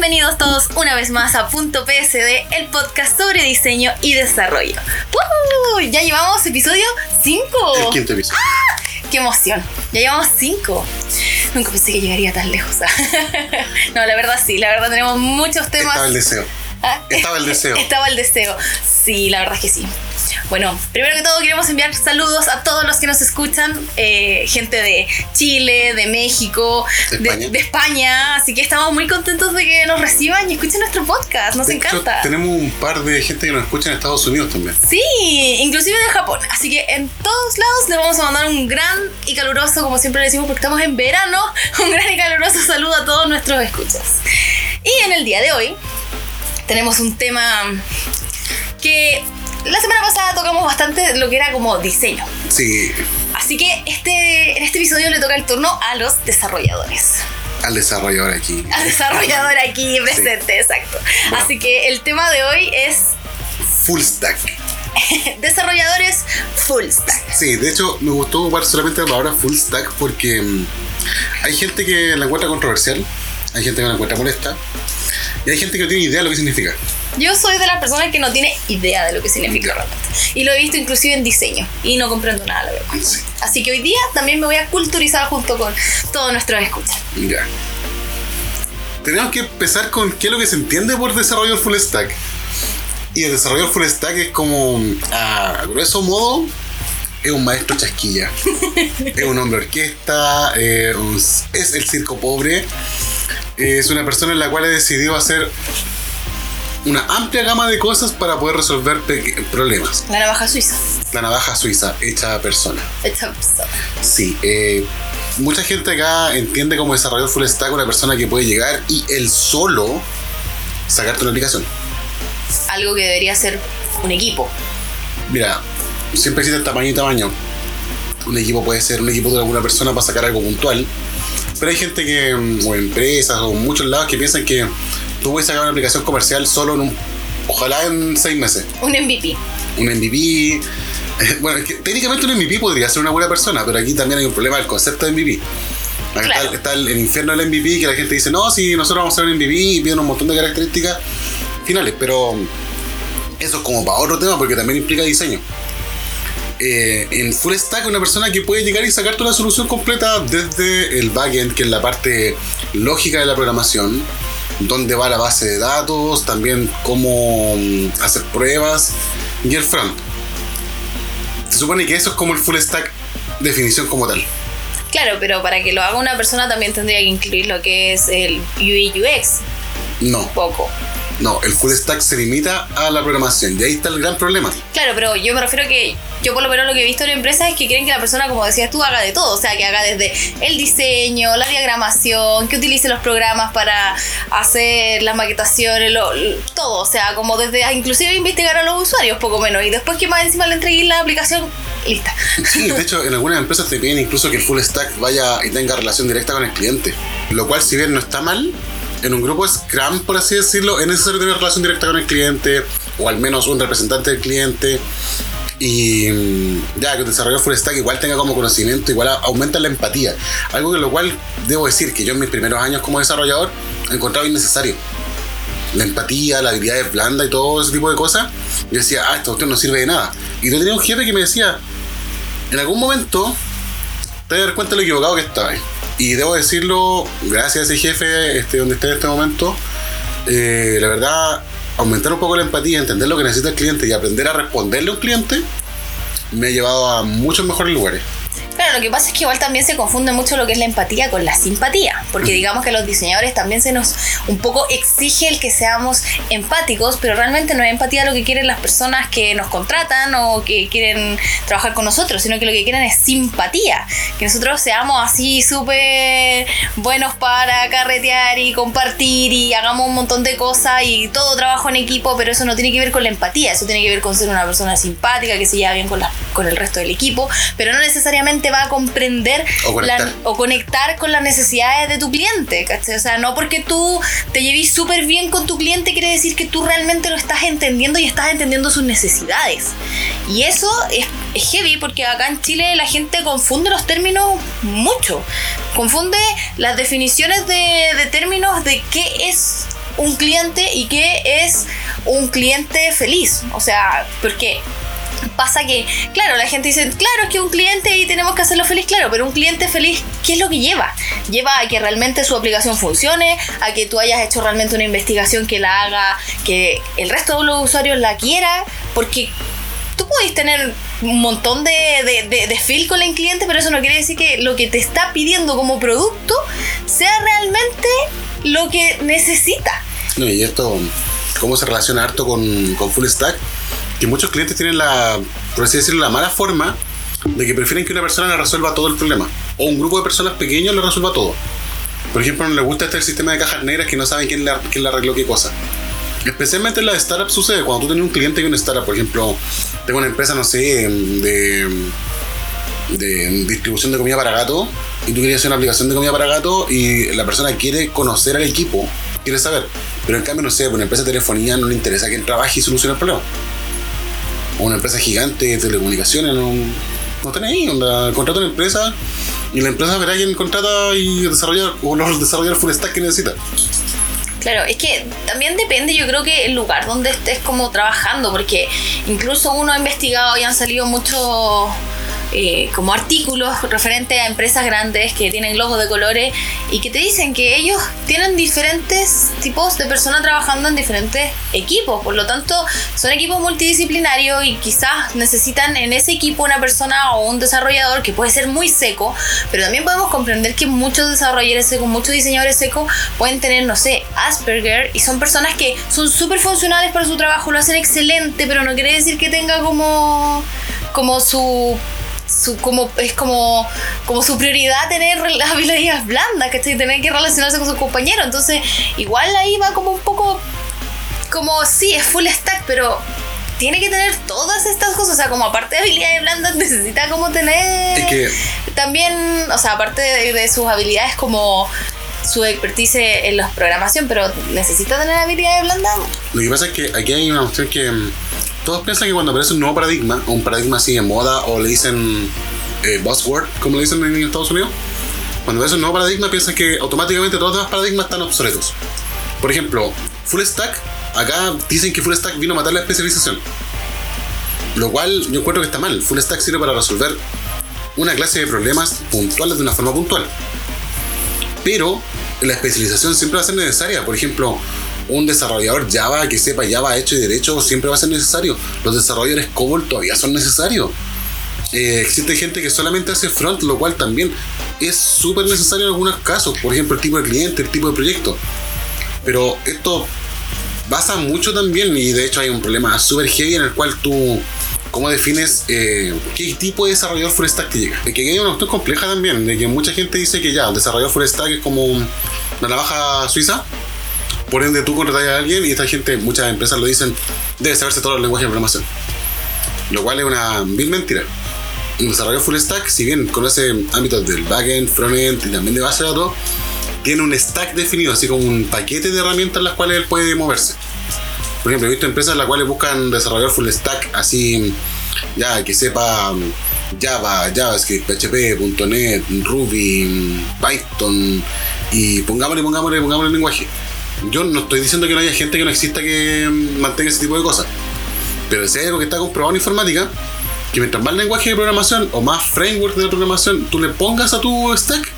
bienvenidos todos una vez más a Punto PSD, el podcast sobre diseño y desarrollo. ¡Woo! Ya llevamos episodio 5. El quinto episodio. ¡Qué emoción! Ya llevamos 5. Nunca pensé que llegaría tan lejos. no, la verdad sí, la verdad tenemos muchos temas. Estaba el deseo. Ah, Estaba el deseo. Estaba el deseo. Sí, la verdad es que sí. Bueno, primero que todo queremos enviar saludos a todos los que nos escuchan, eh, gente de Chile, de México, De de, España. de España, así que estamos muy contentos de que nos reciban y escuchen nuestro podcast, nos De hecho, encanta. tenemos un par de gente que nos escucha en Estados Unidos también. Sí, inclusive de Japón, así que en todos lados le vamos a mandar un gran y caluroso, como siempre le decimos porque estamos en verano, un gran y caluroso saludo a todos nuestros escuchas. Y en el día de hoy tenemos un tema que la semana pasada tocamos bastante lo que era como diseño. Sí, Así que este, en este episodio le toca el turno a los desarrolladores. al desarrollador aquí. Al desarrollador aquí presente, exacto. Bueno. Así que el tema de hoy es Full stack. desarrolladores full stack. Sí, de hecho, me gustó ocupar solamente la palabra full stack porque mm, hay gente que la encuentra controversial, hay gente que la encuentra molesta y hay gente que no tiene idea de lo que significa. Yo soy de las personas que no tiene idea de lo que significa realmente. Y lo he visto inclusive en diseño. Y no comprendo nada, la verdad. Sí, Así que hoy día también me voy a culturizar junto con todos nuestros escuchas. ya. Tenemos que empezar con qué es lo que se entiende por desarrollador full stack. Y el desarrollador full stack es como, a grueso modo, es un maestro chasquilla. es un hombre orquesta, es el circo pobre. Es una persona en la cual he decidido hacer una amplia gama de cosas para poder resolver problemas. La navaja suiza. La navaja suiza hecha a persona. Esta persona. Sí, eh, mucha gente acá entiende como desarrollador full stack una persona que puede llegar y él solo sacarte una aplicación. Algo que debería ser un equipo. Mira, siempre existe tamaño y tamaño. Un equipo puede ser un equipo de alguna persona para sacar algo puntual. Pero hay gente que, mm, o empresas, o muchos lados que piensan que tú puedes sacar una aplicación comercial solo en un. Ojalá en seis meses. Un MVP. Un MVP. eh, Bueno, es que técnicamente un MVP podría ser una buena persona, pero aquí también hay un problema del concepto de MVP. Acá Claro. está, está el, el infierno del MVP que la gente dice, no, si nosotros vamos a hacer un MVP y piden un montón de características finales, pero eso es como para otro tema porque también implica diseño. Eh, en Full Stack una persona que puede llegar y sacarte una solución completa desde el backend, que es la parte lógica de la programación, dónde va la base de datos, también cómo mm, hacer pruebas y el front. Se supone que eso es como el Full Stack definición como tal. Claro, pero para que lo haga una persona también tendría que incluir lo que es el UI UX. No, Poco. no, el Full Stack se limita a la programación y ahí está el gran problema. Claro, pero yo me refiero que yo por lo menos lo que he visto en empresas es que quieren que la persona, como decías tú, haga de todo. O sea, que haga desde el diseño, la diagramación, que utilice los programas para hacer las maquetaciones, lo- todo. O sea, como desde inclusive investigar a los usuarios, poco menos. Y después que más encima le entregué la aplicación, lista. Sí, de hecho, en algunas empresas te piden incluso que el full stack vaya y tenga relación directa con el cliente. Lo cual, si bien no está mal, en un grupo Scrum, por así decirlo, es necesario tener relación directa con el cliente, o al menos un representante del cliente. Y mm, ya que el desarrollador full stack igual tenga como conocimiento, igual aumenta la empatía. Algo que lo cual debo decir que yo en mis primeros años como desarrollador he encontrado innecesario. La empatía, la habilidad blanda y todo ese tipo de cosas. Yo decía, ah, esto no sirve de nada. Y yo tenía un jefe que me decía, en algún momento te vas a dar cuenta de lo equivocado que estabas. Y debo decirlo, gracias a ese jefe este, donde esté en este momento, eh, la verdad, aumentar un poco la empatía, entender lo que necesita el cliente y aprender a responderle a un cliente, me ha llevado a muchos mejores lugares. Claro, lo que pasa es que igual también se confunde mucho lo que es la empatía con la simpatía, porque digamos que a los diseñadores también se nos un poco exige el que seamos empáticos, pero realmente no es empatía lo que quieren las personas que nos contratan o que quieren trabajar con nosotros, sino que lo que quieren es simpatía, que nosotros seamos así súper buenos para carretear y compartir y hagamos un montón de cosas y todo trabajo en equipo, pero eso no tiene que ver con la empatía, eso tiene que ver con ser una persona simpática, que se lleva bien con, la- con el resto del equipo, pero no necesariamente va a comprender O conectar. la- o conectar con las necesidades de tu cliente, ¿cachai? O sea, no porque tú te lleves súper bien con tu cliente quiere decir que tú realmente lo estás entendiendo y estás entendiendo sus necesidades. Y eso es, es heavy porque acá en Chile la gente confunde los términos mucho. Confunde las definiciones de, de términos de qué es un cliente y qué es un cliente feliz. O sea, porque pasa que, claro, la gente dice, claro, es que un cliente y tenemos que hacerlo feliz, claro, pero un cliente feliz, ¿qué es lo que lleva? Lleva a que realmente su aplicación funcione, a que tú hayas hecho realmente una investigación que la haga, que el resto de los usuarios la quiera, porque tú podéis tener un montón de, de, de, feel con el cliente, pero eso no quiere decir que lo que te está pidiendo como producto sea realmente lo que necesita. No, y esto, ¿cómo se relaciona harto con, con Full Stack? que muchos clientes tienen la, por así decirlo, la mala forma de que prefieren que una persona le resuelva todo el problema. O un grupo de personas pequeños le resuelva todo. Por ejemplo, no les gusta este sistema de cajas negras que no saben quién le, quién le arregló qué cosa. Especialmente en las startups sucede cuando tú tienes un cliente y una startup, por ejemplo, tengo una empresa, no sé, de, de distribución de comida para gato y tú querías hacer una aplicación de comida para gato y la persona quiere conocer al equipo, quiere saber. Pero en cambio, no sé, una empresa de telefonía no le interesa que trabaje y solucione el problema una empresa gigante de telecomunicaciones, no, no tenés ahí, onda, contrata una empresa y la empresa verá quién contrata y desarrollar o los desarrollar full stack que necesita. Claro, es que también depende, yo creo que el lugar donde estés como trabajando, porque incluso uno ha investigado y han salido muchos eh, como artículos referentes a empresas grandes que tienen logos de colores y que te dicen que ellos tienen diferentes tipos de personas trabajando en diferentes equipos. Por lo tanto, son equipos multidisciplinarios y quizás necesitan en ese equipo una persona o un desarrollador que puede ser muy seco, pero también podemos comprender que muchos desarrolladores secos, muchos diseñadores secos pueden tener, no sé, Asperger y son personas que son súper funcionales para su trabajo, lo hacen excelente, pero no quiere decir que tenga como como su su, como, es como, como su prioridad tener habilidades blandas, que Tener que relacionarse con sus compañeros. Entonces, igual ahí va como un poco, como sí, es full stack, pero tiene que tener todas estas cosas. O sea, como aparte de habilidades blandas, necesita como tener también, o sea, aparte de, sus habilidades como su expertise en la programación, pero necesita tener habilidades blandas. Lo que pasa es que aquí hay una cuestión que todos piensan que cuando aparece un nuevo paradigma, un paradigma así de moda, o le dicen eh, buzzword, como le dicen en Estados Unidos, cuando aparece un nuevo paradigma, piensan que automáticamente todos los demás paradigmas están obsoletos. Por ejemplo, Full Stack, acá dicen que Full Stack vino a matar la especialización. Lo cual yo encuentro que está mal. Full Stack sirve para resolver una clase de problemas puntuales de una forma puntual. Pero la especialización siempre va a ser necesaria. Por ejemplo, un desarrollador Java que sepa Java hecho y derecho siempre va a ser necesario. Los desarrolladores COBOL todavía son necesarios. Eh, existe gente que solamente hace front, lo cual también es súper necesario en algunos casos. Por ejemplo, el tipo de cliente, el tipo de proyecto. Pero esto basa mucho también, y de hecho hay un problema súper heavy en el cual tú, ¿cómo defines eh, qué tipo de desarrollador full stack te llega? Que hay una cuestión compleja también, de que mucha gente dice que ya, el desarrollador full stack es como una navaja suiza por ende, tú contratas a alguien y esta gente, muchas empresas lo dicen, debe saberse todos los lenguajes de programación. Lo cual es una vil mentira. Un desarrollador full stack, si bien conoce ámbitos del backend, frontend y también de base de datos, tiene un stack definido, así como un paquete de herramientas en las cuales él puede moverse. Por ejemplo, he visto empresas en las cuales buscan desarrollador full stack, así, ya, que sepa Java, JavaScript, PHP, .NET, Ruby, Python, y pongámosle, pongámosle, pongámosle el lenguaje. Yo no estoy diciendo que no haya gente que no exista que mantenga ese tipo de cosas. Pero si hay algo que está comprobado en informática, que mientras más lenguaje de programación o más framework de programación tú le pongas a tu stack,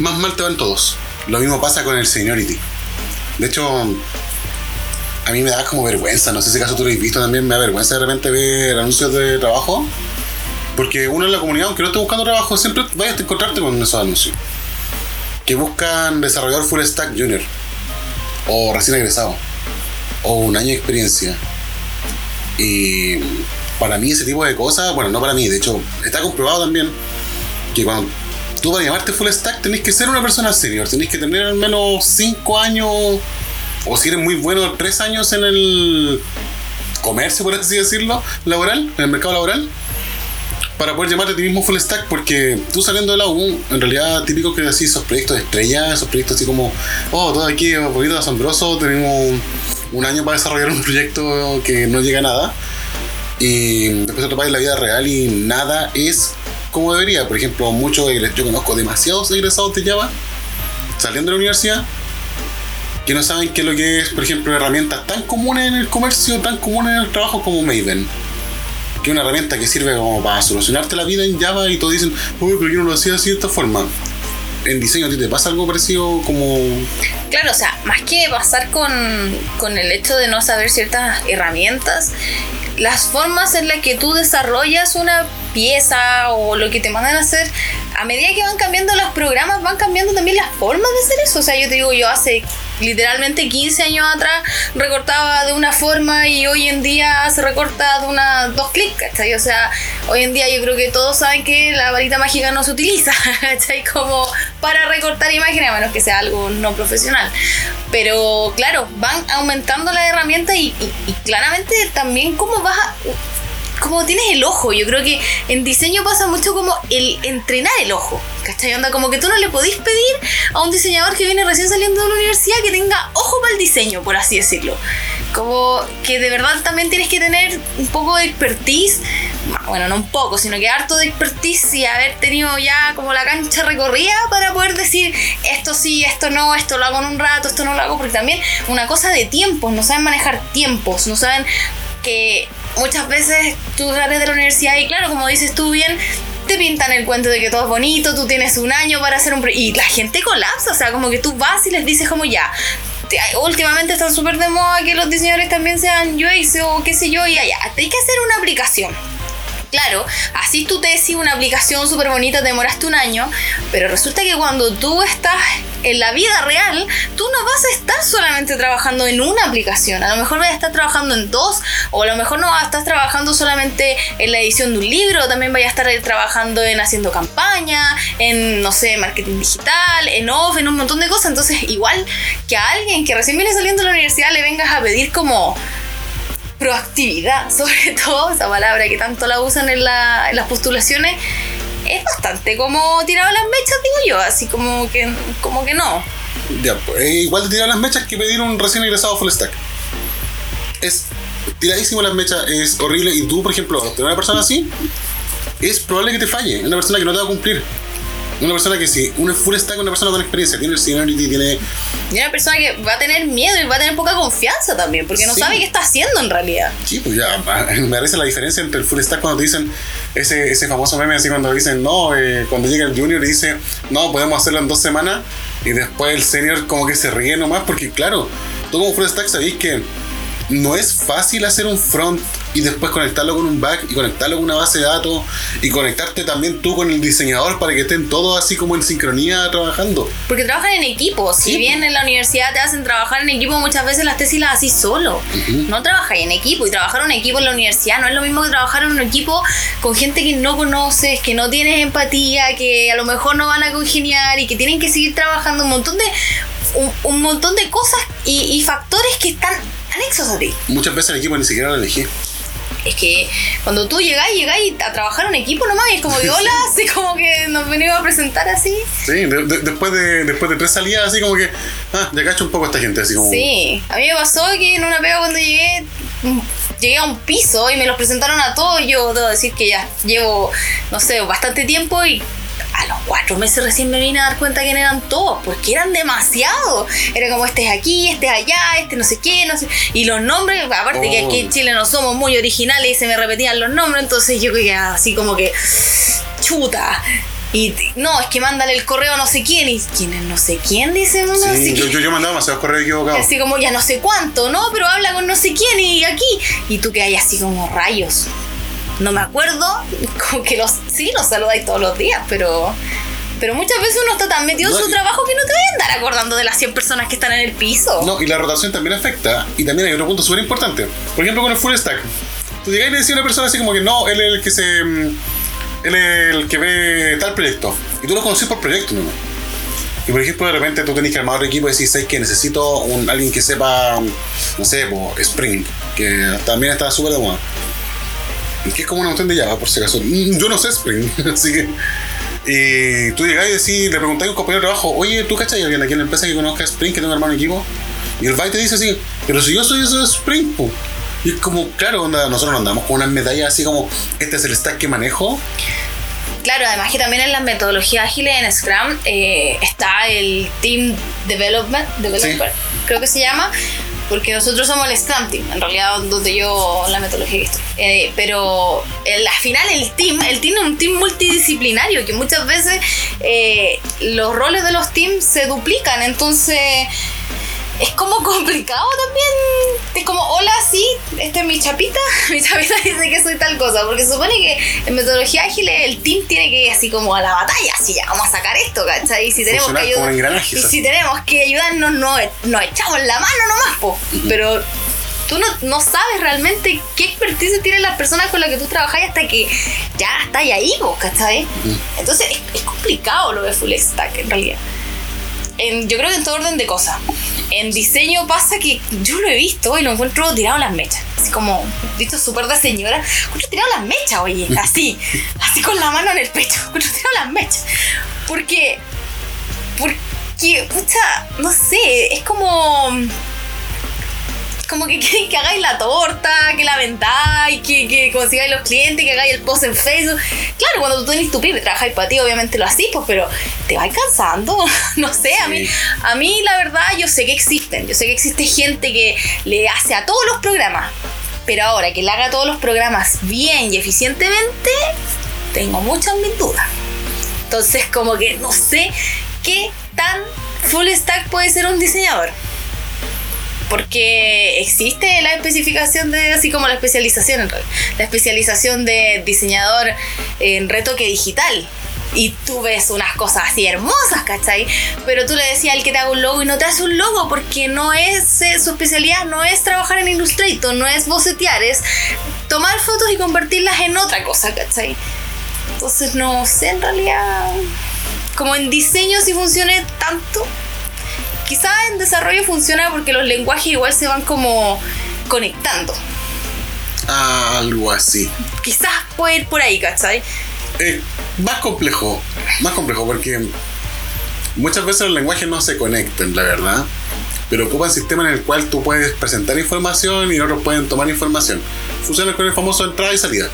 más mal te van todos. Lo mismo pasa con el seniority. De hecho, a mí me da como vergüenza, no sé si caso tú lo has visto también, me da vergüenza de repente ver anuncios de trabajo. Porque uno en la comunidad, aunque no esté buscando trabajo, siempre vayas a encontrarte con esos anuncios. Que buscan desarrollador full stack junior o recién egresado, o un año de experiencia. Y para mí ese tipo de cosas, bueno, no para mí, de hecho, está comprobado también que cuando tú para llamarte full stack tenés que ser una persona senior, tenés que tener al menos 5 años, o si eres muy bueno, 3 años en el comercio, por así decirlo, laboral, en el mercado laboral para poder llamarte a ti mismo full stack, porque tú saliendo de la U, en realidad típico que decís esos proyectos de estrella, esos proyectos así como, oh, todo aquí un poquito asombroso, tenemos un año para desarrollar un proyecto que no llega a nada, y después te en la vida real y nada es como debería. Por ejemplo, muchos, yo conozco demasiados egresados de Java, saliendo de la universidad, que no saben qué es lo que es, por ejemplo, herramientas tan comunes en el comercio, tan comunes en el trabajo como Maven. Que una herramienta que sirve como para solucionarte la vida en Java y todos dicen, uy, pero yo no lo hacía de esta forma. En diseño, ¿a ti te pasa algo parecido como Claro, o sea, más que pasar con, con el hecho de no saber ciertas herramientas, las formas en las que tú desarrollas una pieza o lo que te mandan a hacer, a medida que van cambiando los programas, van cambiando también las formas de hacer eso. O sea, yo te digo, yo hace literalmente 15 años atrás recortaba de una forma y hoy en día se recorta de una dos clics, ¿cachai? O sea, hoy en día yo creo que todos saben que la varita mágica no se utiliza, ¿cachai? Como para recortar imágenes, a menos que sea algo no profesional. Pero claro, van aumentando las herramientas y, y- claramente también cómo vas a como tienes el ojo. Yo creo que en diseño pasa mucho como el entrenar el ojo. ¿Cachai? Onda, como que tú no le podís pedir a un diseñador que viene recién saliendo de la universidad que tenga ojo para el diseño, por así decirlo. Como que de verdad también tienes que tener un poco de expertise. Bueno, no un poco, sino que harto de expertise y haber tenido ya como la cancha recorrida para poder decir esto sí, esto no, esto lo hago en un rato, esto no lo hago. Porque también una cosa de tiempos, no saben manejar tiempos, no saben que muchas veces tú sales de la universidad y claro, como dices tú bien, te pintan el cuento de que todo es bonito, tú tienes un año para hacer un... Y la gente colapsa, o sea, como que tú vas y les dices como ya. te- Últimamente están súper de moda que los diseñadores también sean UX o qué sé yo, y allá, hay que hacer una aplicación. Claro, así tú te decís una aplicación súper bonita, te demoraste un año, pero resulta que cuando tú estás en la vida real, tú no vas a estar solamente trabajando en una aplicación, a lo mejor vas a estar trabajando en dos, o a lo mejor no vas estar trabajando solamente en la edición de un libro, también vayas a estar trabajando en haciendo campaña, en, no sé, marketing digital, en off, en un montón de cosas, entonces igual que a alguien que recién viene saliendo de la universidad le vengas a pedir como proactividad, sobre todo esa palabra que tanto la usan en, la- en las postulaciones, es bastante como tirado las mechas, digo yo, así como que, como que no. Ya, pues, es igual de tirar las mechas que pedir un recién egresado full stack. Es tiradísimo las mechas, es horrible. Y tú, por ejemplo, tener una persona así, es probable que te falle. Una persona que no te va a cumplir. Una persona que si un full stack una persona con experiencia, tiene el seniority, tiene. Y una persona que va a tener miedo y va a tener poca confianza también, porque no Sí. sabe qué está haciendo en realidad. Sí, pues ya, me parece la diferencia entre el full stack cuando te dicen ese, ese famoso meme así cuando dicen, no, eh, cuando llega el junior y dice, no, podemos hacerlo en dos semanas, y después el senior como que se ríe nomás, porque claro, tú como full stack sabéis que no es fácil hacer un front y después conectarlo con un back y conectarlo con una base de datos y conectarte también tú con el diseñador para que estén todos así como en sincronía trabajando. Porque trabajan en equipo. Si Sí. bien en la universidad te hacen trabajar en equipo, muchas veces las tesis las haces solo. No trabajas en equipo. Y trabajar en equipo en la universidad no es lo mismo que trabajar en un equipo con gente que no conoces, que no tienes empatía, que a lo mejor no van a congeniar y que tienen que seguir trabajando un montón de un, un montón de cosas y, y factores que están anexos a ti. Muchas veces el equipo ni siquiera lo elegí. Es que cuando tú llegás, llegáis a trabajar en equipo nomás y es como que hola, así como que nos venimos a presentar así. Sí, de- de- después, de, después de tres salidas así como que, ah, ya cacho un poco a esta gente, así como... Sí, a mí me pasó que en una pega cuando llegué, mm, llegué a un piso y me los presentaron a todos. Yo debo decir que ya llevo, no sé, bastante tiempo y a los cuatro meses recién me vine a dar cuenta quién eran todos, porque eran demasiados. Era como este es aquí, este es allá, este no sé qué, no sé. Y los nombres, aparte que Oh. aquí en Chile no somos muy originales y se me repetían los nombres, entonces yo quedaba así como que chuta. Y no, es que mándale el correo a no sé quién. ¿Y quién es no sé quién? Dice uno. Sí, así yo, yo, yo mandaba demasiados correos equivocados. Así como ya no sé cuánto, ¿no? Pero habla con no sé quién y aquí. Y tú que hay así como rayos. No me acuerdo. Como que los. Sí, los saludáis todos los días, pero. Pero muchas veces uno está tan metido en su trabajo que no te voy a andar acordando de las 100 personas que están en el piso. No, y la rotación también afecta. Y también hay otro punto súper importante. Por ejemplo, con el full stack. Tú llegas y le decís a una persona así como que no, él es el que se. mm, Él es el que ve tal proyecto. Y tú lo conoces por proyecto, ¿no? Y por ejemplo, de repente tú tenés que armar otro equipo y decís, ¿sabes que necesito un, alguien que sepa, no sé, Spring, que también está súper de moda. Que es como una montaña de Java, por si acaso. Mm, Yo no sé Spring, así que. Y tú llegás y decís, le preguntáis a un compañero de trabajo, oye, ¿tú cachai alguien aquí en la empresa que conozca Spring, que tenga hermano equipo? Y el Byte te dice así, pero si yo soy eso de Spring, po. Y es como, claro, onda, nosotros no andamos con unas medallas así como, este es el stack que manejo. Claro, además que también en las metodologías ágiles en Scrum eh, está el Team Development, Developer, creo que se llama, porque nosotros somos el Scrum Team, en realidad donde yo la metodología que estoy. Eh, pero al final el team, el team es un team multidisciplinario, que muchas veces eh, los roles de los teams se duplican, entonces es como complicado también. Es como, hola, sí, esta es mi chapita. Mi chapita dice que soy tal cosa. Porque se supone que en metodología ágil el team tiene que ir así como a la batalla. Así ya, vamos a sacar esto, ¿cachai? Y si tenemos que ayudar. Y si tenemos que ayudarnos, nos, nos echamos la mano nomás, po. Pero tú no, no, sabes realmente qué expertise tienen las personas con las que tú trabajas hasta que ya estás ahí, vos, ¿cachai? Entonces es, es, complicado lo de full stack en realidad. En, yo creo que en todo orden de cosas en diseño pasa que yo lo he visto y lo encuentro tirado en las mechas. Así como, visto súper de señora, encuentro tirado en las mechas, oye, así, así con la mano en el pecho, encuentro tirado en las mechas. Porque, porque, pucha, no sé, es como como que quieren que hagáis la torta, que la vendáis, que, que consigáis los clientes, que hagáis el post en Facebook. Claro, cuando tú tenés tu pyme, trabajáis para ti, obviamente lo hacís, pues, pero te vais cansando. no sé, a mí, a mí la verdad yo sé que existen, yo sé que existe gente que le hace a todos los programas, pero ahora que le haga todos los programas bien y eficientemente, tengo muchas mis dudas. Entonces, como que no sé qué tan full stack puede ser un diseñador porque existe la especificación de, así como la especialización, la especialización de diseñador en retoque digital. Y tú ves unas cosas así hermosas, ¿cachai? Pero tú le decías al que te haga un logo y no te hace un logo porque no es eh, su especialidad, no es trabajar en Illustrator, no es bocetear, es tomar fotos y convertirlas en otra cosa, ¿cachai? Entonces no sé en realidad como en diseño si funcione tanto Quizá en desarrollo funciona porque los lenguajes igual se van como conectando. algo así. Quizás puede ir por ahí, ¿cachai? Eh, más complejo, más complejo porque muchas veces los lenguajes no se conectan, la verdad. Pero ocupan sistemas en el cual tú puedes presentar información y otros pueden tomar información. Funciona con el famoso entrada y salida.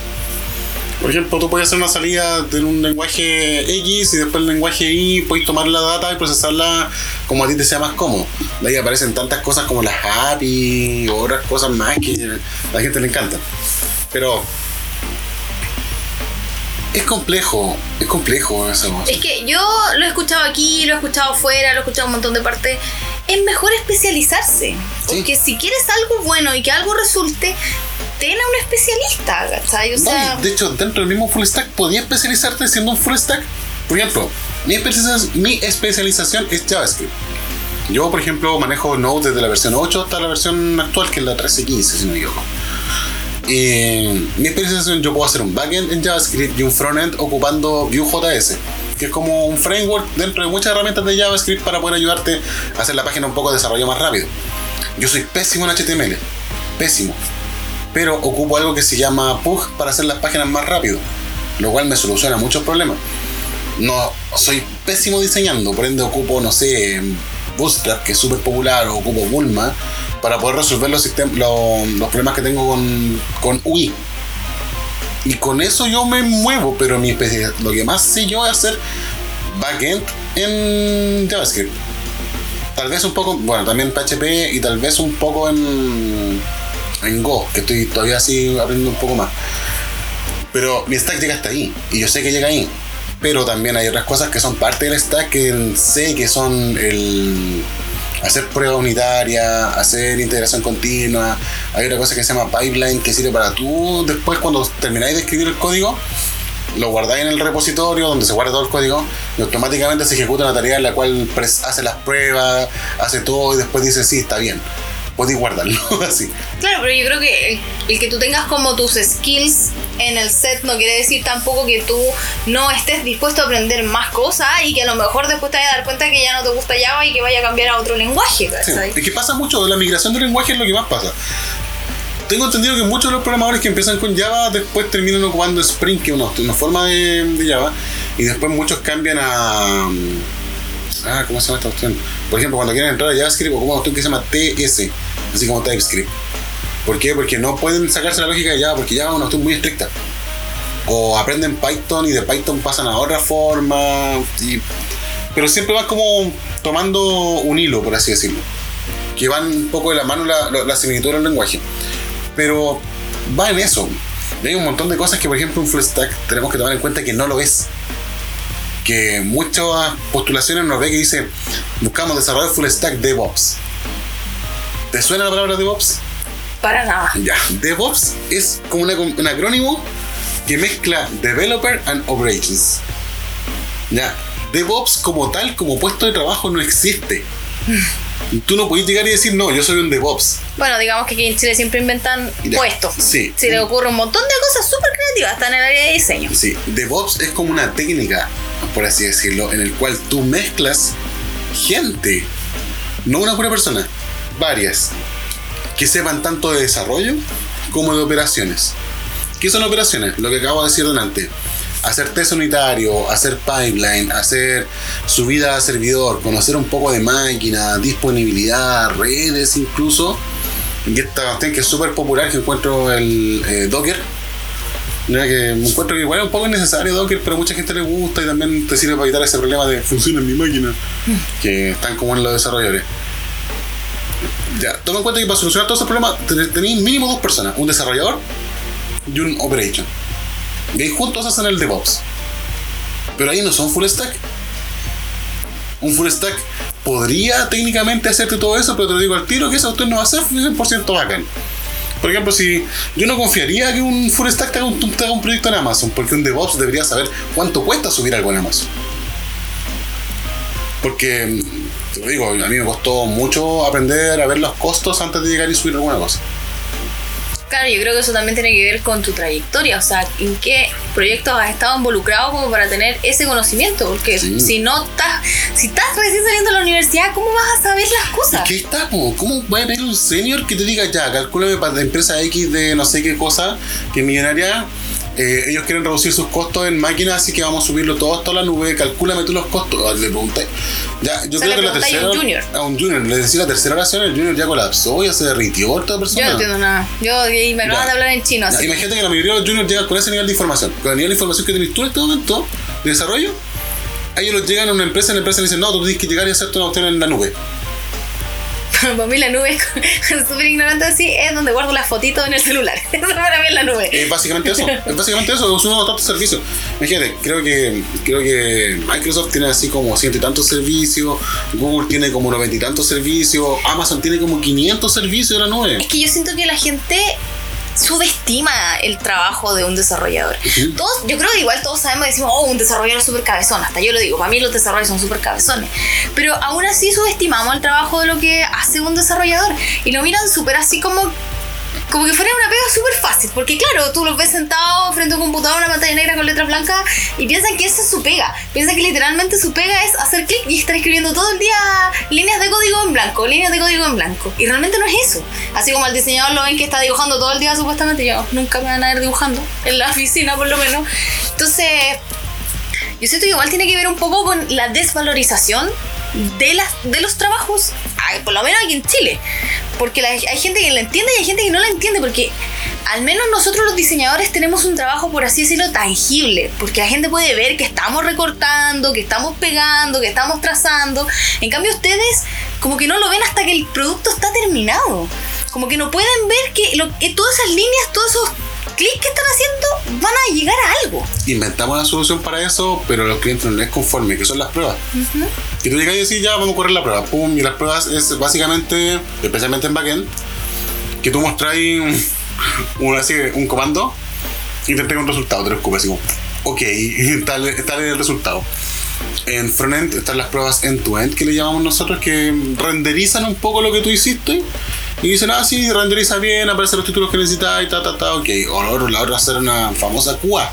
Por ejemplo, tú puedes hacer una salida de un lenguaje X y después el lenguaje Y, puedes tomar la data y procesarla como a ti te sea más cómodo. De ahí aparecen tantas cosas como las API o otras cosas más que a la gente le encanta. Pero es complejo, es complejo eso. Es que yo lo he escuchado aquí, lo he escuchado afuera, lo he escuchado un montón de partes. Es mejor especializarse. Porque si quieres algo bueno y que algo resulte, ten a un especialista, ¿cachai? O sea, de hecho, dentro del mismo full stack, podía especializarte siendo un full stack. Por ejemplo, mi especialización, mi especialización es JavaScript. Yo, por ejemplo, manejo Node desde la versión 8 hasta la versión actual, que es la 13.15, si no me equivoco. Y mi especialización, yo puedo hacer un backend en JavaScript y un frontend ocupando Vue.js, que es como un framework dentro de muchas herramientas de JavaScript para poder ayudarte a hacer la página un poco de desarrollo más rápido. Yo soy pésimo en HTML, pésimo pero ocupo algo que se llama Pug para hacer las páginas más rápido, lo cual me soluciona muchos problemas. No soy pésimo diseñando, por ende ocupo, no sé, Bootstrap, que es súper popular, o ocupo Bulma para poder resolver los, los, problemas que tengo con, con UI. Y con eso yo me muevo, pero mi lo que más sé yo es hacer backend en JavaScript. Tal vez un poco, bueno, también PHP y tal vez un poco en en Go, que estoy todavía así aprendiendo un poco más. Pero mi stack llega hasta ahí, y yo sé que llega ahí. Pero también hay otras cosas que son parte del stack que sé que son el hacer prueba unitaria, hacer integración continua. Hay otra cosa que se llama pipeline que sirve para tú después cuando termináis de escribir el código, lo guardáis en el repositorio donde se guarda todo el código y automáticamente se ejecuta una tarea en la cual hace las pruebas, hace todo y después dice sí, está bien podéis guardarlo así. Claro, pero yo creo que el, que tú tengas como tus skills en el set no quiere decir tampoco que tú no estés dispuesto a aprender más cosas y que a lo mejor después te vayas a dar cuenta que ya no te gusta Java y que vaya a cambiar a otro lenguaje. Sí, es que pasa mucho, la migración de lenguaje es lo que más pasa. Tengo entendido que muchos de los programadores que empiezan con Java después terminan ocupando Spring, que es una, forma de, de Java, y después muchos cambian a Ah, ¿cómo se llama esta opción? Por ejemplo, cuando quieren entrar a JavaScript, ocupan una opción que se llama TS, así como TypeScript. ¿Por qué? Porque no pueden sacarse la lógica de Java, porque Java es una muy estricta. o aprenden Python y de Python pasan a otra forma. y- pero siempre van como tomando un hilo, por así decirlo. Que van un poco de la mano la, la, la similitud del lenguaje. Pero va en eso. Y hay un montón de cosas que, por ejemplo, un full stack tenemos que tomar en cuenta que no lo es. Que muchas postulaciones nos ve que dice buscamos desarrollar full stack DevOps. ¿Te suena la palabra DevOps? Para nada. Ya, DevOps es como una- un acrónimo que mezcla Developer and Operations. Ya, DevOps como tal, como puesto de trabajo, no existe. Tú no puedes llegar y decir, no, yo soy un DevOps. Bueno, digamos que aquí en Chile siempre inventan Ya, puestos. sí. Se le ocurre un montón de cosas súper creativas, hasta en el área de diseño. Sí, DevOps es como una técnica, por así decirlo, en el cual tú mezclas gente, no una pura persona, varias, que sepan tanto de desarrollo como de operaciones. ¿Qué son operaciones? Lo que acabo de decir delante. Hacer test unitario, hacer pipeline, hacer subida a servidor, conocer un poco de máquina, disponibilidad, redes incluso. Y esta cuestión que es súper popular que encuentro el eh, Docker. Que encuentro que igual es un poco innecesario Docker, pero a mucha gente le gusta y también te sirve para evitar ese problema de funciona en mi máquina, que están como en los desarrolladores. Ya, toma en cuenta que para solucionar todos esos problemas ten- tenéis mínimo dos personas, un desarrollador y un operation. Y ahí juntos hacen el DevOps. Pero ahí no son full stack. Un full stack podría técnicamente hacerte todo eso, pero te lo digo al tiro que eso usted no va a ser 100% bacán. Por ejemplo, si yo no confiaría que un full stack te haga un, haga un proyecto en Amazon, porque un DevOps debería saber cuánto cuesta subir algo en Amazon. Porque, te lo digo, a mí me costó mucho aprender a ver los costos antes de llegar y subir alguna cosa. Claro, yo creo que eso también tiene que ver con tu trayectoria, o sea, en qué proyectos has estado involucrado como para tener ese conocimiento, porque Sí. si no estás, si estás recién saliendo de la universidad, ¿cómo vas a saber las cosas? ¿Qué está? ¿Cómo va a tener un senior que te diga ya, calcúlame para la empresa X de no sé qué cosa, que es millonaria? Eh, ellos quieren reducir sus costos en máquinas, así que vamos a subirlo todo hasta la nube. Calcúlame tú los costos. Ah, Le pregunté. Ya, yo O sea, creo que la preguntáis a tercera. un junior. A un junior. Le decía la tercera oración, el junior ya colapsó, ya se derritió esta persona. Yo no entiendo nada. Yo y me Ya. de hablar en chino, Ya, así. imagínate que la mayoría de los juniors llegan con ese nivel de información. Con el nivel de información que tenés tú en este momento de desarrollo, a ellos los llegan a una empresa y la empresa le dice, no, tú tienes que llegar y hacerte una opción en la nube. Para mí la nube, es súper ignorante así, es donde guardo las fotitos en el celular. Eso para mí es la nube. Es básicamente eso. Es básicamente eso. Es uno de tantos servicios. Imagínate, creo que, creo que Microsoft tiene así como ciento y tantos servicios. Google tiene como noventa y tantos servicios. Amazon tiene como 500 servicios de la nube. Es que yo siento que la gente subestima el trabajo de un desarrollador. Ujú. Todos, yo creo que igual todos sabemos, decimos, oh, un desarrollador es súper cabezón. Hasta yo lo digo, para mí los desarrolladores son súper cabezones. Pero aún así subestimamos el trabajo de lo que hace un desarrollador. Y lo miran súper así como como que fuera una pega súper fácil, porque claro, tú los ves sentados frente a un computador, una pantalla negra con letras blancas, y piensan que esa es su pega. Piensan que literalmente su pega es hacer clic y estar escribiendo todo el día líneas de código en blanco, líneas de código en blanco. Y realmente no es eso. Así como el diseñador lo ven que está dibujando todo el día, supuestamente, yo nunca me van a ver dibujando, en la oficina por lo menos. Entonces, yo siento que igual tiene que ver un poco con la desvalorización de, las, de los trabajos, por lo menos aquí en Chile. Porque la- hay gente que la entiende y hay gente que no la entiende. Porque al menos nosotros los diseñadores tenemos un trabajo, por así decirlo, tangible. Porque la gente puede ver que estamos recortando, que estamos pegando, que estamos trazando. En cambio ustedes como que no lo ven hasta que el producto está terminado. Como que no pueden ver que, lo, que todas esas líneas, todos esos clics que están haciendo van a llegar a algo. Inventamos la solución para eso, pero los clientes no les conforme, que son las pruebas. Y tú llegas y decís, ya, vamos a correr la prueba. Pum, y las pruebas es básicamente, especialmente en backend, que tú mostráis un, comando y te entrega un resultado, te lo escupes así como, ok, y tal, el resultado. En frontend están las pruebas end-to-end que le llamamos nosotros, que renderizan un poco lo que tú hiciste y dicen, ah, sí, renderiza bien, aparecen los títulos que necesitas y ta, ta, ta, ok. O la otra, la otra hacer una famosa QA.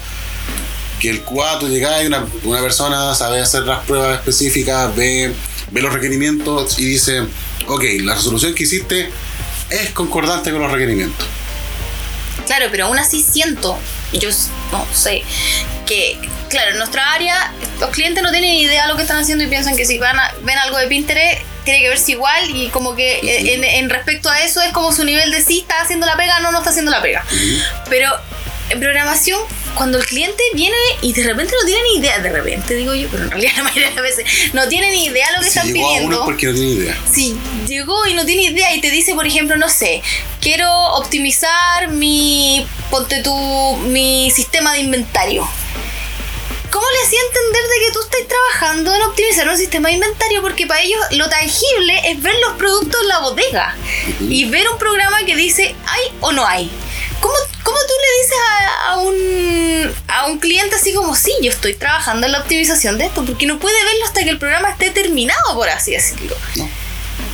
Que el QA, tú llegas y una, una persona sabe hacer las pruebas específicas, ve, ve los requerimientos y dice, ok, la resolución que hiciste es concordante con los requerimientos. Claro, pero aún así siento, yo no sé, que, claro, en nuestra área los clientes no tienen idea de lo que están haciendo y piensan que si van a, ven algo de Pinterest tiene que verse igual y como que eh, en, en respecto a eso es como su nivel de sí está haciendo la pega, no, no está haciendo la pega. Pero en programación cuando el cliente viene y de repente no tiene ni idea, de repente digo yo, pero en realidad la mayoría de las veces no tiene ni idea lo que Si están llegó a uno pidiendo. porque no tiene idea. Si llegó y no tiene idea y te dice, por ejemplo, no sé, quiero optimizar mi, ponte tú, mi sistema de inventario. ¿Cómo le hacía entender de que tú estás trabajando en optimizar un sistema de inventario? Porque para ellos lo tangible es ver los productos en la bodega y ver un programa que dice hay o no hay. ¿Cómo, cómo tú le dices a, a un, a un cliente así como, sí, yo estoy trabajando en la optimización de esto? Porque no puede verlo hasta que el programa esté terminado, por así decirlo. No.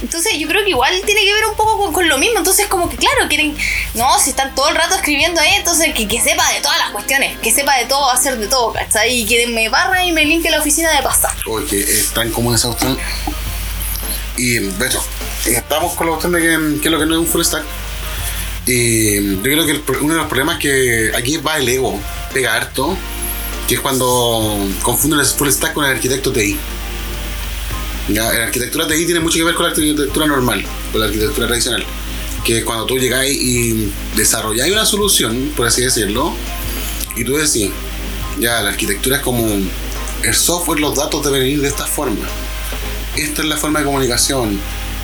Entonces yo creo que igual tiene que ver un poco con, con lo mismo. Entonces como que claro, quieren, no, si están todo el rato escribiendo ahí, entonces que, que sepa de todas las cuestiones, que sepa de todo, hacer de todo, ¿cachai? Y que me barra y me limpie la oficina de pasar. Oye, que es tan común esa cuestión. Y, de hecho, estamos con la cuestión de que, que es lo que no es un full stack. Y yo creo que el uno de los problemas que aquí va el ego, pega harto, que es cuando confunden el full stack con el arquitecto TI. Ya, la arquitectura TI tiene mucho que ver con la arquitectura normal, con la arquitectura tradicional. Que cuando tú llegáis y desarrolláis una solución, por así decirlo, y tú decís, ya, la arquitectura es como el software, los datos deben ir de esta forma. Esta es la forma de comunicación.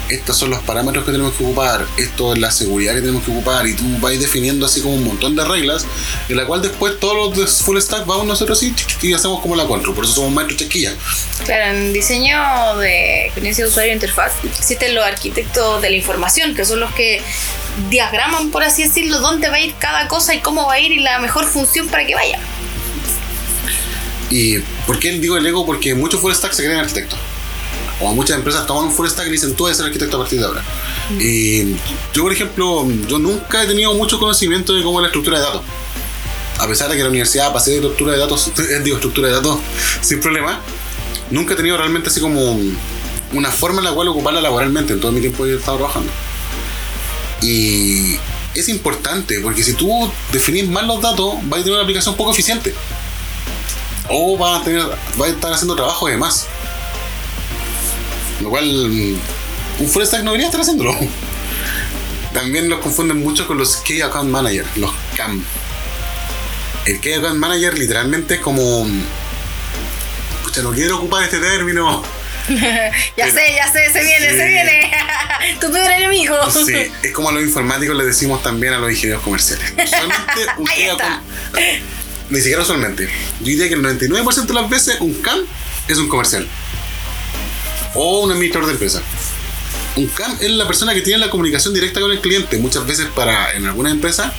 Estos son los parámetros que tenemos que ocupar. Esto es la seguridad que tenemos que ocupar. Y tú vas definiendo así como un montón de reglas, en la cual después todos los full stack vamos nosotros así y hacemos como la control. Por eso somos maestros chasquilla. Claro, en diseño de experiencia de usuario e interfaz existen los arquitectos de la información, que son los que diagraman, por así decirlo, dónde va a ir cada cosa y cómo va a ir y la mejor función para que vaya. ¿Y por qué digo el ego? Porque muchos full stack se creen arquitectos. O muchas empresas toman full stack y dicen tú debes ser arquitecto a partir de ahora. Y yo, por ejemplo, yo nunca he tenido mucho conocimiento de cómo es la estructura de datos. A pesar de que la universidad pasé de estructura de datos, eh, digo estructura de datos sin problema, nunca he tenido realmente así como una forma en la cual ocuparla laboralmente en todo mi tiempo que he estado trabajando. Y es importante porque si tú definís mal los datos, vas a tener una aplicación poco eficiente o va a, tener, va a estar haciendo trabajo de más. Lo cual mm, un full stack no debería estar haciéndolo. También los confunden mucho con los Key Account Manager, los CAM. El Key Account Manager literalmente es como... Pucha, no quiero ocupar este término. Ya sé, ya sé, se viene, Sí. se viene. tu peor enemigo. Sí, es como a los informáticos le decimos también a los ingenieros comerciales. Usualmente un Ahí está. Ni siquiera usualmente. Yo diría que el 99% de las veces un CAM es un comercial. O un administrador de empresa. Un CAM es la persona que tiene la comunicación directa con el cliente. Muchas veces para, en algunas empresas,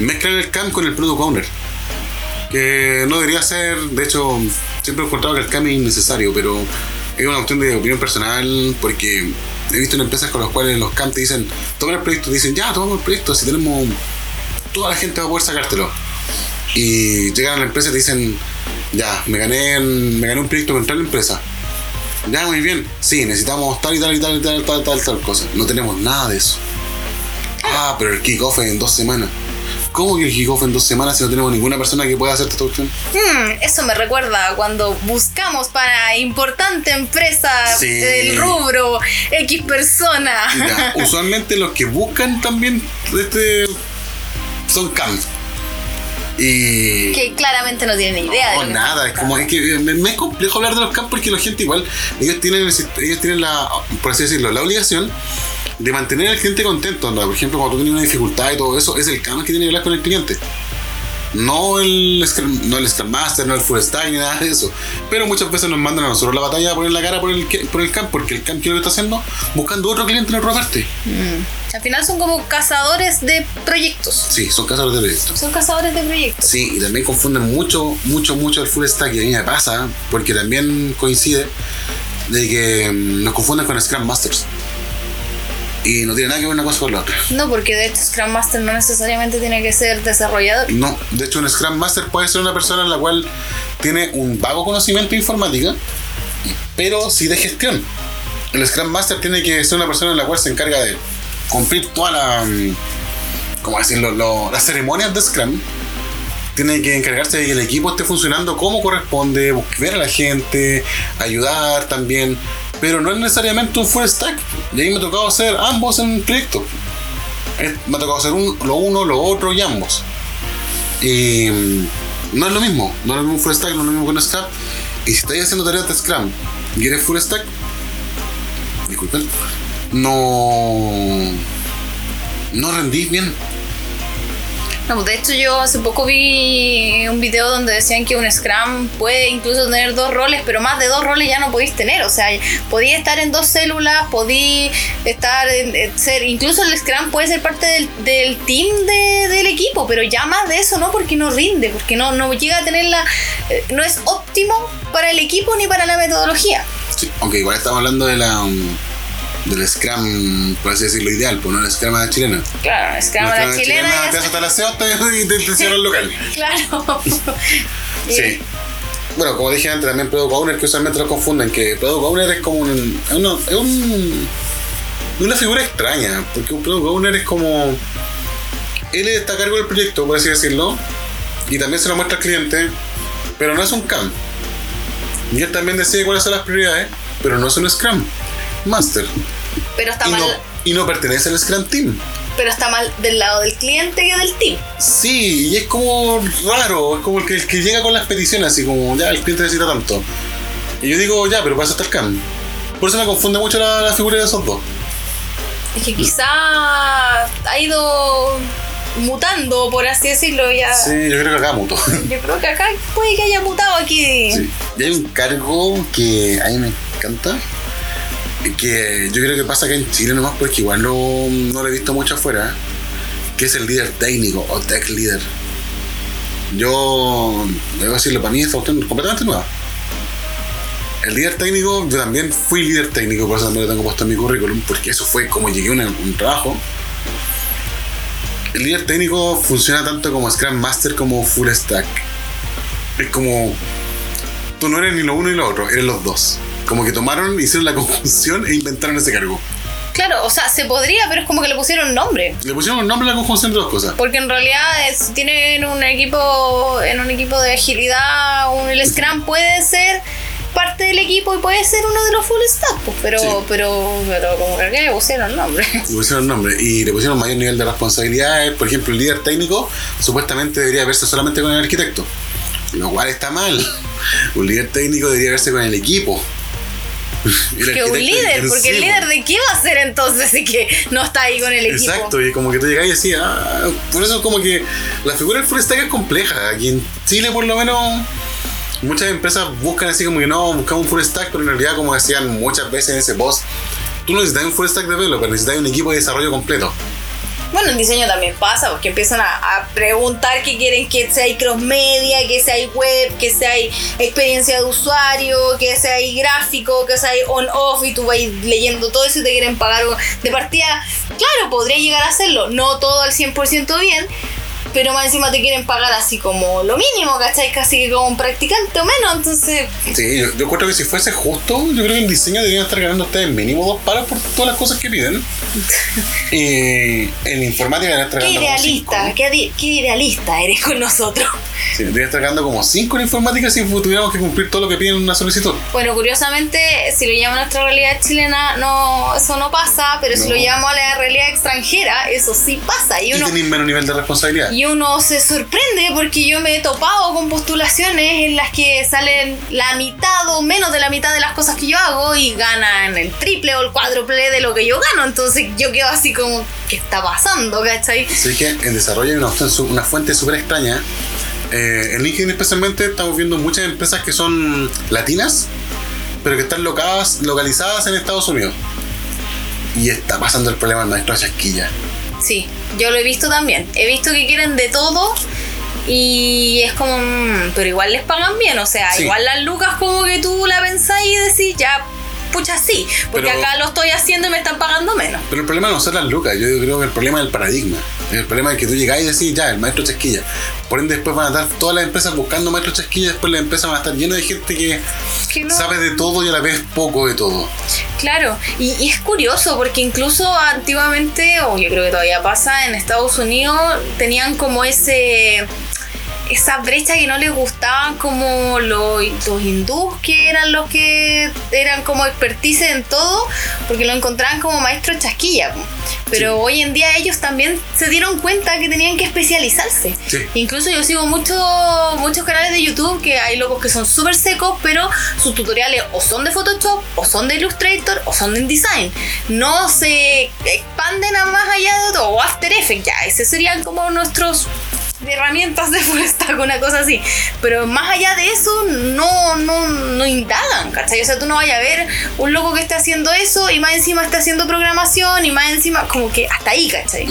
mezclan el CAM con el Product Owner. Que no debería ser, de hecho, siempre he encontrado que el CAM es innecesario, pero es una cuestión de opinión personal porque he visto en empresas con las cuales los CAM te dicen, toma el proyecto, dicen, ya, tomamos el proyecto, si tenemos, toda la gente va a poder sacártelo. Y llegan a la empresa y te dicen, ya, me gané, me gané un proyecto con tal empresa. Ya, muy bien. Sí, necesitamos tal y tal y tal y tal, tal, tal, tal cosa. No tenemos nada de eso. Ah, pero el kickoff es en dos semanas. ¿Cómo que el kickoff en dos semanas si no tenemos ninguna persona que pueda hacer esta cuestión? Hmm, eso me recuerda cuando buscamos para importante empresa Sí. del rubro X persona. Ya, usualmente los que buscan también este son CAM. Y. que claramente no tienen idea de No, nada, es como es que me, me es complejo hablar de los CAM porque la gente igual, ellos tienen, ellos tienen la, por así decirlo, la obligación de mantener al cliente contento. ¿no? Por ejemplo, cuando tú tienes una dificultad y todo eso, es el CAM el que tiene que hablar con el cliente. No el, Scrum- no el Scrum Master, no el Full Stack, ni nada de eso. Pero muchas veces nos mandan a nosotros la batalla a poner la cara por el, que- por el CAM, porque el CAM, ¿qué es lo que está haciendo? Buscando otro cliente en otra parte. Al final son como cazadores de proyectos. Sí, son casos de proyectos. Son cazadores de proyectos. Sí, y también confunden mucho, mucho, mucho el full stack y a mí me pasa, porque también coincide de que mm, nos confunden con Scrum Masters. Y no tiene nada que ver una cosa con la otra. No, porque de hecho Scrum Master no necesariamente tiene que ser desarrollador. No, de hecho un Scrum Master puede ser una persona en la cual tiene un vago conocimiento de informática, pero sí de gestión. El Scrum Master tiene que ser una persona en la cual se encarga de cumplir toda la, mm, ¿cómo decirlo?, Lo- las ceremonias de Scrum. Tiene que encargarse de que el equipo esté funcionando como corresponde, bus- ver a la gente, ayudar también, pero no es necesariamente un full stack. Y ahí me ha tocado hacer ambos en un proyecto. Me ha tocado hacer un- lo uno, lo otro y ambos. Y mm, no es lo mismo. No es lo mismo full stack, no es lo mismo con Scrum. Y si estáis haciendo tareas de Scrum y eres full stack, disculpen, no. No rendís bien. No, de hecho yo hace poco vi un video donde decían que un Scrum puede incluso tener dos roles, pero más de dos roles ya no podéis tener. O sea, podía estar en dos células, podía estar en, ser, incluso el Scrum puede ser parte del, del team de, del equipo, pero ya más de eso no, porque no rinde, porque no, no llega a tener la, eh, no es óptimo para el equipo ni para la metodología. Sí, aunque igual estamos hablando de la um, del Scrum, por así decirlo, ideal, pues no la Scrum la chilena. Claro, Scrum a la chilena. ya te hasta la y te, te cierra el local. Claro. Sí. Bueno, como dije antes, también Product Owner, que usualmente lo confunden, que Product Owner es como un. Es, uno- es un- una figura extraña, porque un Product Owner es como. Él está a cargo del proyecto, por así decirlo, y también se lo muestra al cliente, pero no es un CAM. Y él también decide cuáles son las prioridades, pero no es un Scrum Master. Pero está Y no, mal, y no pertenece al Scrum Team. pero está mal del lado del cliente que del team. Sí, y es como raro, es como el que, el que llega con las peticiones, así como, ya, el cliente necesita tanto. Y yo digo, ya, pero para eso está el CAM. Por eso me confunde mucho la, la figura de esos dos. Es que quizá ha ido mutando, por así decirlo, ya. Sí, yo creo que acá muto. Yo creo que acá puede que haya mutado aquí. Sí. Y hay un cargo que a mí me encanta, que yo creo que pasa acá en Chile nomás, porque igual no, no lo he visto mucho afuera, que es el líder técnico o tech leader. Yo, debo decirlo, para mí es completamente nueva. El líder técnico, yo también fui líder técnico, por eso también lo tengo puesto en mi currículum, porque eso fue como llegué a un trabajo. El líder técnico funciona tanto como Scrum Master como Full Stack. Es como. Tú no eres ni lo uno ni lo otro, eres los dos. Como que tomaron, hicieron la conjunción e inventaron ese cargo. Claro, o sea, se podría, pero es como que le pusieron nombre. Le pusieron nombre a la conjunción de dos cosas. Porque en realidad es- tienen un equipo, en un equipo de agilidad, un, el Scrum puede ser parte del equipo y puede ser uno de los full stack, pues, pero, Sí. pero, pero como que le pusieron nombre. Le pusieron nombre y le pusieron mayor nivel de responsabilidades. Por ejemplo, el líder técnico supuestamente debería verse solamente con el arquitecto. Lo cual está mal. Un líder técnico debería verse con el equipo. El Que un líder, porque sí, el líder de qué va a ser entonces si que no está ahí con el equipo. Exacto, y como que tú llegás y decías, ah, por eso como que la figura del full stack es compleja. Aquí en Chile por lo menos muchas empresas buscan así como que no, buscamos un full stack, pero en realidad como decían muchas veces en ese post, tú no necesitas un full stack developer, necesitas un equipo de desarrollo completo. Bueno, el diseño también pasa, porque empiezan a, preguntar que quieren que sea cross media, que sea web, que sea experiencia de usuario, que sea gráfico, que sea on-off, y tú vas leyendo todo eso y te quieren pagar de partida. Claro, podría llegar a hacerlo, no todo al 100% bien, pero más encima te quieren pagar así como lo mínimo, ¿cachai? Casi que como un practicante o menos, entonces Sí, yo, yo creo que si fuese justo, yo creo que en diseño deberían estar ganando ustedes mínimo dos palos por todas las cosas que piden. y en informática deberían estar qué ganando como idealista, cinco. qué, qué idealista eres con nosotros. Sí, deberían estar ganando como 5 en informática si tuviéramos que cumplir todo lo que piden en una solicitud. Bueno, curiosamente, si lo llevamos a nuestra realidad chilena, no, eso no pasa, pero si No. lo llevamos a la realidad extranjera, eso sí pasa. Y Y uno, tenéis menos nivel de responsabilidad. y uno se sorprende porque yo me he topado con postulaciones en las que salen la mitad o menos de la mitad de las cosas que yo hago y ganan el triple o el cuádruple de lo que yo gano. Entonces yo quedo así como, ¿qué está pasando? ¿Cachai? Así que en desarrollo hay una fuente súper extraña. Eh, en LinkedIn especialmente estamos viendo muchas empresas que son latinas, pero que están locadas, localizadas en Estados Unidos. Y está pasando el problema del maestro Chasquilla. Sí, yo lo he visto también. He visto que quieren de todo y es como, mm, pero igual les pagan bien. O sea, Sí. igual las lucas como que tú la pensás y decís, ya, pucha, sí. Porque Pero- acá lo estoy haciendo y me están pagando menos. Pero el problema no son las lucas, yo creo que el problema es el paradigma. El problema es que tú llegás y decís, ya, el maestro Chasquilla. Por ende, después van a estar todas las empresas buscando maestro Chasquilla, después las empresas van a estar llenas de gente que Que no- sabe de todo y a la vez poco de todo. Claro, y, y es curioso porque incluso antiguamente, o yo creo que todavía pasa, en Estados Unidos tenían como ese esa brecha que no les gustaban como los, los hindús que eran los que eran como expertise en todo, porque lo encontraban como maestros chasquilla. Pero hoy en día ellos también se dieron cuenta que tenían que especializarse. Sí. Incluso yo sigo muchos muchos canales de YouTube que hay locos que son súper secos, pero sus tutoriales o son de Photoshop, o son de Illustrator, o son de InDesign. No se expanden a más allá de todo. O After Effects, ya. Ese serían como nuestros herramientas de full stack, una cosa así. Pero más allá de eso, no, no, no indagan, ¿cachai? O sea, tú no vayas a ver un loco que esté haciendo eso y más encima está haciendo programación y más encima, como que hasta ahí, ¿cachai?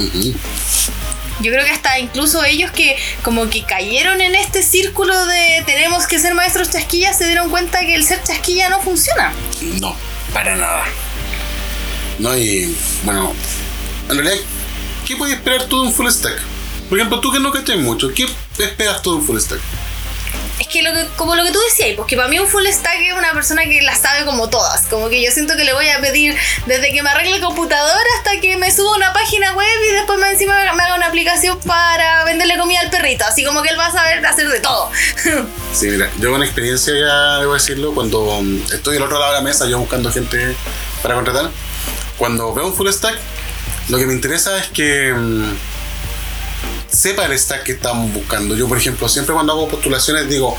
Yo creo que hasta incluso ellos que como que cayeron en este círculo de tenemos que ser maestros chasquillas se dieron cuenta que el ser chasquilla no funciona. No, para nada. No, y bueno, en realidad, ¿qué puedes esperar tú de un full stack? Por ejemplo, tú que no cachas mucho, ¿qué esperas tú de un full stack? Es que, lo que como lo que tú decías, porque para mí un full stack es una persona que la sabe como todas. Como que yo siento que le voy a pedir desde que me arregle el computador hasta que me suba una página web y después me encima me haga una aplicación para venderle comida al perrito. Así como que él va a saber hacer de todo. Sí, mira, yo con experiencia ya debo decirlo, cuando mm, estoy al otro lado de la mesa, yo buscando gente para contratar, cuando veo un full stack, lo que me interesa es que mm, sepa el stack que estamos buscando. Yo, por ejemplo, siempre cuando hago postulaciones digo,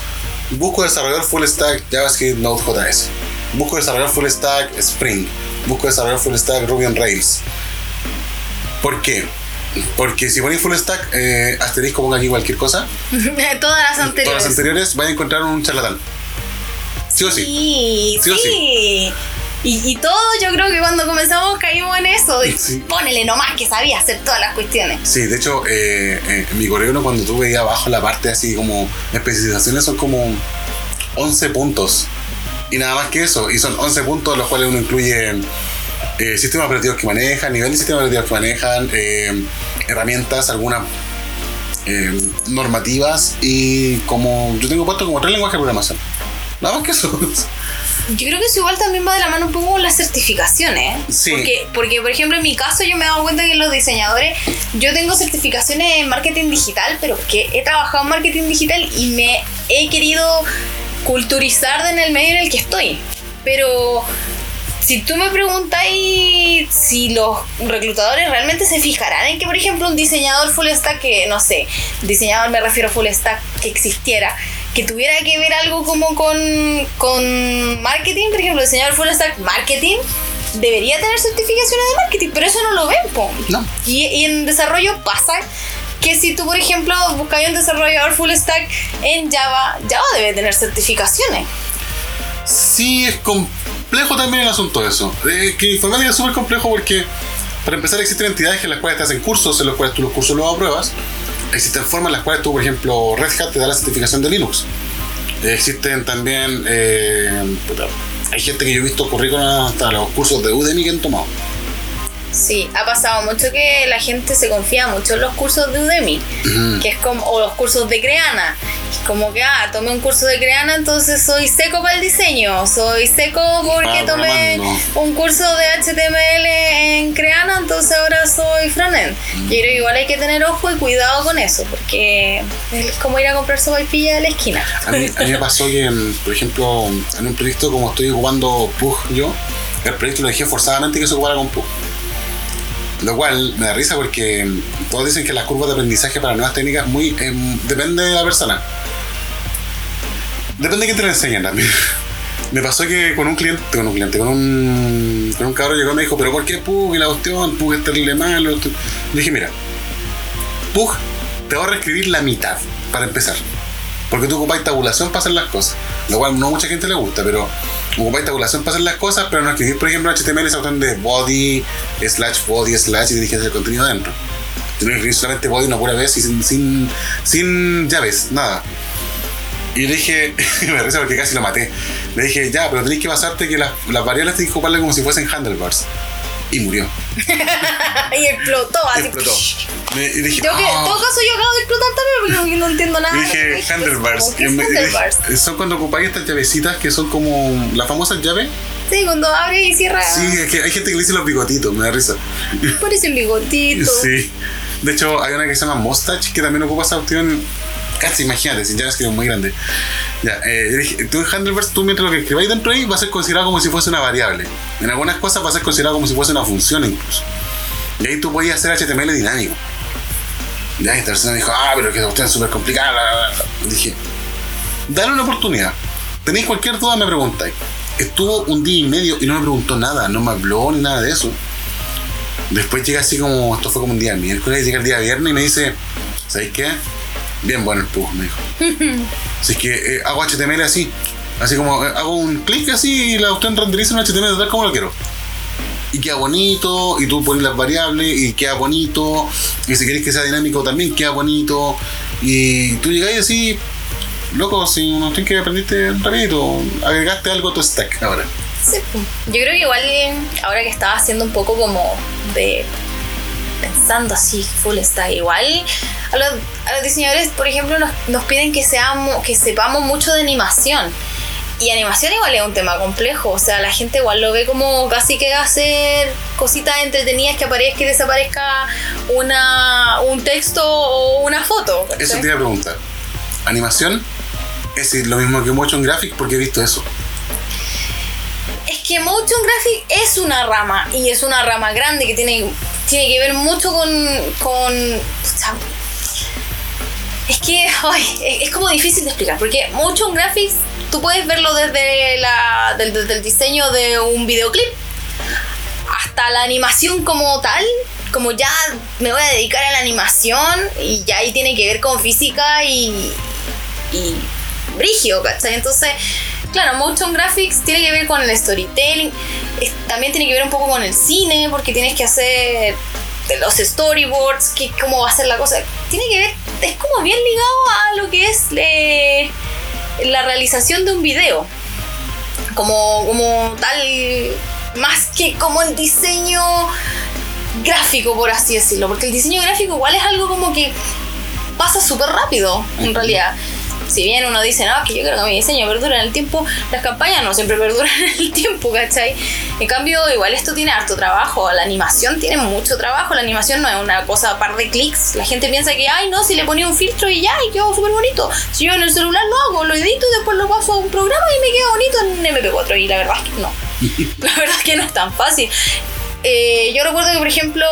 busco desarrollador full stack JavaScript Node.js, busco desarrollador full stack Spring, busco desarrollador full stack Ruby on Rails. ¿Por qué? Porque si ponéis full stack, eh, asterisco ponga aquí cualquier cosa, Todas las anteriores. todas las anteriores, van a encontrar un charlatán. Sí o sí. Sí, Sí o sí. Y, y todos yo creo que cuando comenzamos caímos en eso. Y Sí. Ponele nomás que sabía hacer todas las cuestiones. Sí, de hecho, eh, eh, mi correo cuando tú veías abajo la parte así como especificaciones son como 11 puntos. Y nada más que eso. Y son 11 puntos los cuales uno incluye eh, sistemas operativos que manejan, nivel de sistemas operativos que manejan, eh, herramientas, algunas normativas y como yo tengo puesto como tres lenguajes de programación. Nada más que eso. Yo creo que eso igual también va de la mano un poco con las certificaciones. Sí. Porque, porque, por ejemplo, en mi caso yo me he dado cuenta que los diseñadores, yo tengo certificaciones en marketing digital, pero que he trabajado en marketing digital y me he querido culturizar en el medio en el que estoy. Pero si tú me preguntáis si los reclutadores realmente se fijarán en que, por ejemplo, un diseñador full stack que, no sé, diseñador me refiero a full stack que existiera, que tuviera que ver algo como con, con marketing, por ejemplo, diseñador full stack marketing, debería tener certificaciones de marketing, pero eso no lo ven, po. No. Y, y en desarrollo pasa que si tú, por ejemplo, buscas un desarrollador full stack en Java, Java debe tener certificaciones. Sí, es complejo también el asunto eso. Eh, que informática es súper complejo porque, para empezar, existen entidades en las cuales te hacen cursos, en los cuales tú los cursos los apruebas. Existen formas en las cuales tú, por ejemplo, Red Hat te da la certificación de Linux. Existen también. eh, hay gente que yo he visto currículum hasta los cursos de Udemy que han tomado. Sí, ha pasado mucho que la gente se confía mucho en los cursos de Udemy, que es como, o los cursos de Creana. Como que, ah, tomé un curso de Creana, entonces soy seco para el diseño, soy seco porque Ah, tomé programando. un curso de HTML en Creana, entonces ahora soy frontend. Yo creo que igual hay que tener ojo y cuidado con eso, porque es como ir a comprar sopaipilla de la esquina. A mí, a mí me pasó que, por ejemplo, en un proyecto como estoy ocupando Pug yo, el proyecto lo dejé forzadamente que se ocupara con Pug. Lo cual me da risa porque todos dicen que las curvas de aprendizaje para nuevas técnicas muy em, depende de la persona. Depende de quién te lo enseñan también. Me pasó que con un cliente, con un cliente, con un, con un cabrón llegó y me dijo, pero ¿por qué Pug y la cuestión? Pug es terrible malo. Dije, mira, Pug te va a reescribir la mitad para empezar. Porque tú ocupáis tabulación para hacer las cosas. Lo cual no a mucha gente le gusta, pero ocupáis tabulación para hacer las cosas, pero no escribir, por ejemplo, HTML esa opción de body, slash, body, slash y diriges el contenido adentro. Tienes que escribir solamente body una pura vez y sin, sin, sin llaves, nada. Y le dije, me da risa porque casi lo maté. Le dije, ya, pero tenéis que basarte que las, las variables tenéis que ocuparlas como si fuesen handlebars. Y murió. y explotó así. explotó. Me- y dije, Yo que, en "Ah". todo caso yo acabo de explotar también porque no entiendo nada. Y dije handlebars. ¿Cómo que Y es me- y handlebars? son cuando ocupáis estas llavecitas que son como las famosas llaves. Sí, cuando abre y cierra. Sí, es que hay gente que le dice los bigotitos, me da risa. Parece un bigotito. Sí. De hecho, hay una que se llama Mustache que también ocupa esa opción. Casi, imagínate, si JavaScript es muy grande. Ya, eh, tú en Handleverse, tú mientras lo que escribáis dentro de ahí va a ser considerado como si fuese una variable. En algunas cosas va a ser considerado como si fuese una función incluso. Y ahí tú podías hacer HTML dinámico. Ya, esta persona dijo, ah, pero que cuestión es súper complicada. Dije, dale una oportunidad. Tenéis cualquier duda, me preguntáis. Estuvo un día y medio y no me preguntó nada, no me habló ni nada de eso. Después llega así como, esto fue como un día miércoles, llega el día viernes y me dice, ¿sabéis qué? Bien bueno el pug, me dijo. Así que eh, hago HTML así, así como eh, hago un clic así y la cuestión renderiza en HTML tal como lo quiero. Y queda bonito, y tú pones las variables, y queda bonito, y si querés que sea dinámico también queda bonito, y tú llegáis así, loco, sin una cuestión que aprendiste rapidito, agregaste algo a tu stack ahora. Sí, pues. Yo creo que igual ahora que estaba haciendo un poco como de pensando así full stack igual a los, a los diseñadores por ejemplo nos, nos piden que seamos que sepamos mucho de animación y animación igual es un tema complejo o sea la gente igual lo ve como casi que hacer cositas entretenidas que aparezca y desaparezca una un texto o una foto Eso te iba a preguntar. ¿Animación? Es lo mismo que Motion Graphic porque he visto eso. Es que Motion Graphic es una rama y es una rama grande que tiene, tiene que ver mucho con. con es que ay, es, como difícil de explicar porque Motion Graphics tú puedes verlo desde, la, desde el diseño de un videoclip hasta la animación como tal. Como ya me voy a dedicar a la animación y ya ahí tiene que ver con física y, y brigio, ¿cachai? Entonces, claro, motion graphics tiene que ver con el storytelling, es- también tiene que ver un poco con el cine, porque tienes que hacer los storyboards, que, cómo va a ser la cosa. Tiene que ver, es como bien ligado a lo que es eh, la realización de un video, como, como tal, más que como el diseño gráfico, por así decirlo, porque el diseño gráfico igual es algo como que pasa súper rápido, en realidad. Si bien uno dice, no, que yo creo que mi diseño perdura en el tiempo, las campañas no siempre perduran en el tiempo, ¿cachai? En cambio, igual esto tiene harto trabajo, la animación tiene mucho trabajo, la animación no es una cosa a par de clics, la gente piensa que, ay, no, si le ponía un filtro y ya, y quedó súper bonito. Si yo en el celular lo hago, lo edito y después lo paso a un programa y me queda bonito en MP4, y la verdad es que no. La verdad es que no es tan fácil. Eh, yo recuerdo que, por ejemplo,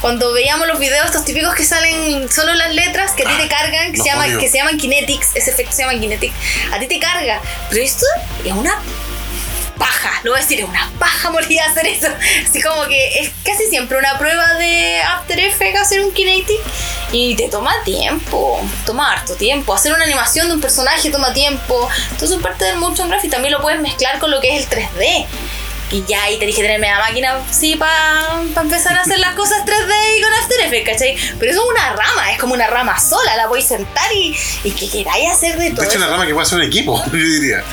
cuando veíamos los videos estos típicos que salen solo las letras que a ti te cargan, que se, llama, odio. que se llaman kinetics, ese efecto se llama kinetic, a ti te carga. Pero esto es una paja, lo voy a decir, es una paja morir a hacer eso. Así como que es casi siempre una prueba de After Effects hacer un kinetic y te toma tiempo, toma harto tiempo. Hacer una animación de un personaje toma tiempo. Entonces parte del motion graphic también lo puedes mezclar con lo que es el 3D. Y ya ahí tenés que tener media máquina, sí, para empezar a hacer las cosas 3D y con After Effects, ¿cachai? Pero eso es una rama, es como una rama sola, la podéis sentar y, y que queráis hacer de todo. De hecho, eso. una rama que puede ser un equipo, yo diría.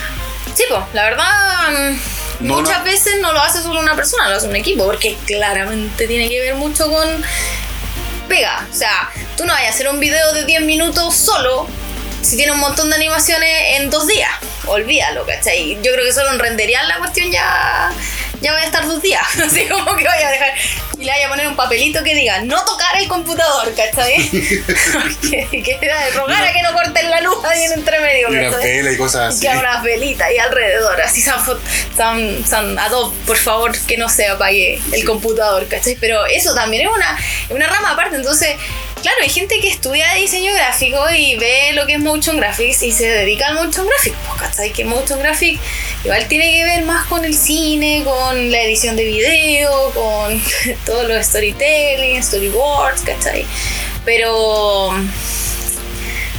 Sí, pues, la verdad, mm, No, muchas no. veces no lo hace solo una persona, lo hace un equipo, porque claramente tiene que ver mucho con pega. O sea, tú no vayas a hacer un video de 10 minutos solo si tiene un montón de animaciones en dos días. Olvídalo, ¿cachai? Yo creo que solo en renderear la cuestión ya, ya voy a estar dos días. Así como que vaya a dejar y le vaya a poner un papelito que diga no tocar el computador, ¿cachai? que, que era de rogar a que no corten la luz ahí en entre medio, Y una pela y cosas Y así. unas velitas ahí alrededor, así San, San, San Adobe, por favor, que no se apague el computador, ¿cachai? Pero eso también es una, es una rama aparte, entonces, claro, hay gente que estudia diseño gráfico y ve lo que es motion graphics y se dedica al motion graphics, pues, ¿cachai? Que motion graphics igual tiene que ver más con el cine, con la edición de video, con todos los storytelling, storyboards, ¿cachai? Pero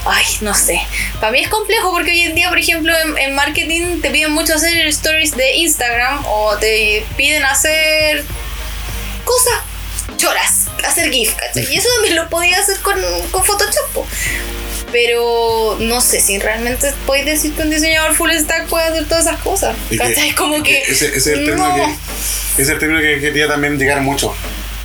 Ay, no sé. Para mí es complejo porque hoy en día, por ejemplo, en, en marketing te piden mucho hacer stories de Instagram o te piden hacer cosas choras, hacer GIF, ¿cachai? Y eso también lo podía hacer con, con Photoshop. po. Pero no sé si realmente podéis decir que un diseñador full stack puede hacer todas esas cosas. ¿Cachai? Como que. Ese, ese es el término no. que. ese es el término que quería también llegar mucho.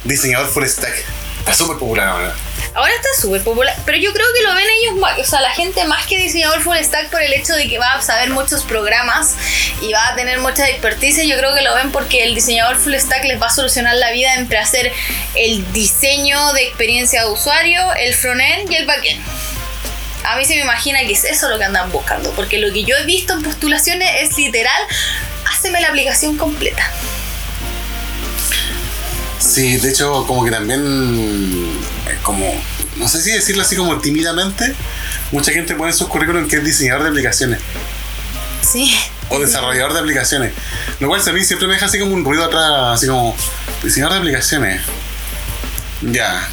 Diseñador full stack. Está súper popular ahora. Ahora está súper popular, pero yo creo que lo ven ellos, más- o sea, la gente más que diseñador full stack por el hecho de que va a saber muchos programas y va a tener mucha expertise, yo creo que lo ven porque el diseñador full stack les va a solucionar la vida entre hacer el diseño de experiencia de usuario, el frontend y el backend. A mí se me imagina que es eso lo que andan buscando, porque lo que yo he visto en postulaciones es literal, háceme la aplicación completa. Sí, de hecho, como que también, eh, como, no sé si decirlo así como tímidamente, mucha gente pone en sus currículum que es diseñador de aplicaciones Sí. o desarrollador de aplicaciones. Lo cual a mí siempre me deja así como un ruido atrás, así como diseñador de aplicaciones. Ya.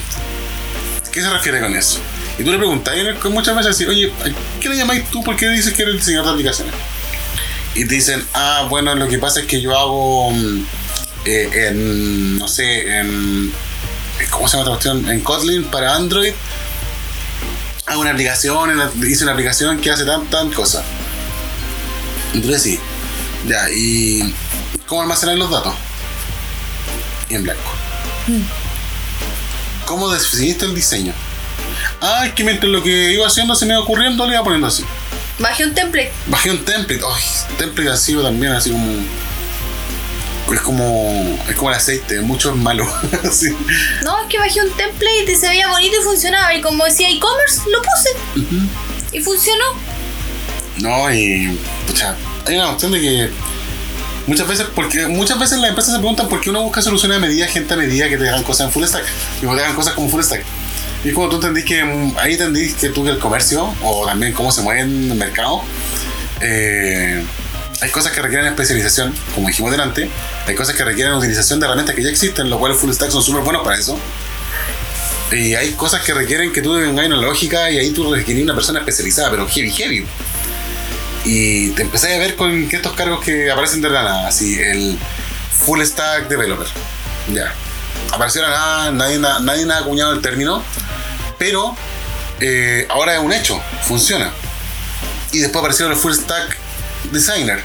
¿Qué se refiere con eso? Y tú le preguntas y muchas veces así, oye, ¿qué le llamáis tú? ¿Por qué dices que eres diseñador de aplicaciones? Y te dicen, ah, bueno, lo que pasa es que yo hago mm, eh, en, no sé, en, ¿cómo se llama esta cuestión? En Kotlin para Android. Hago una aplicación, hice una aplicación que hace tan, tan cosa. Entonces sí. Ya, ¿y cómo almacenar los datos? Y en blanco. ¿Cómo definiste el diseño? Ah, es que mientras lo que iba haciendo se me iba ocurriendo, le iba poniendo así. Bajé un template. Bajé un template. Ay, template ha sido también así como. Es como. Es como el aceite, mucho es malo. No, es que bajé un template y se veía bonito y funcionaba. Y como decía e-commerce, lo puse. Y funcionó. No, y. Pucha, hay una cuestión de que. Muchas veces, porque muchas veces las empresas se preguntan por qué uno busca soluciones a medida, gente a medida que te hagan cosas en full stack. Y que te hagan cosas como full stack. Y como tú entendís que mm, ahí entendís que tú que el comercio, o también cómo se mueve en el mercado, eh, hay cosas que requieren especialización, como dijimos delante, hay cosas que requieren utilización de herramientas que ya existen, lo cual full stack son súper buenos para eso. Y hay cosas que requieren que tú tengas una lógica y ahí tú requieres una persona especializada, pero heavy, heavy. Y te empecé a ver con estos cargos que aparecen de la nada, así, el full stack developer. Ya. Apareció la nada, nadie, na- nadie nada ha acuñado el término, pero eh, ahora es un hecho, funciona. Y después aparecieron los full stack designer,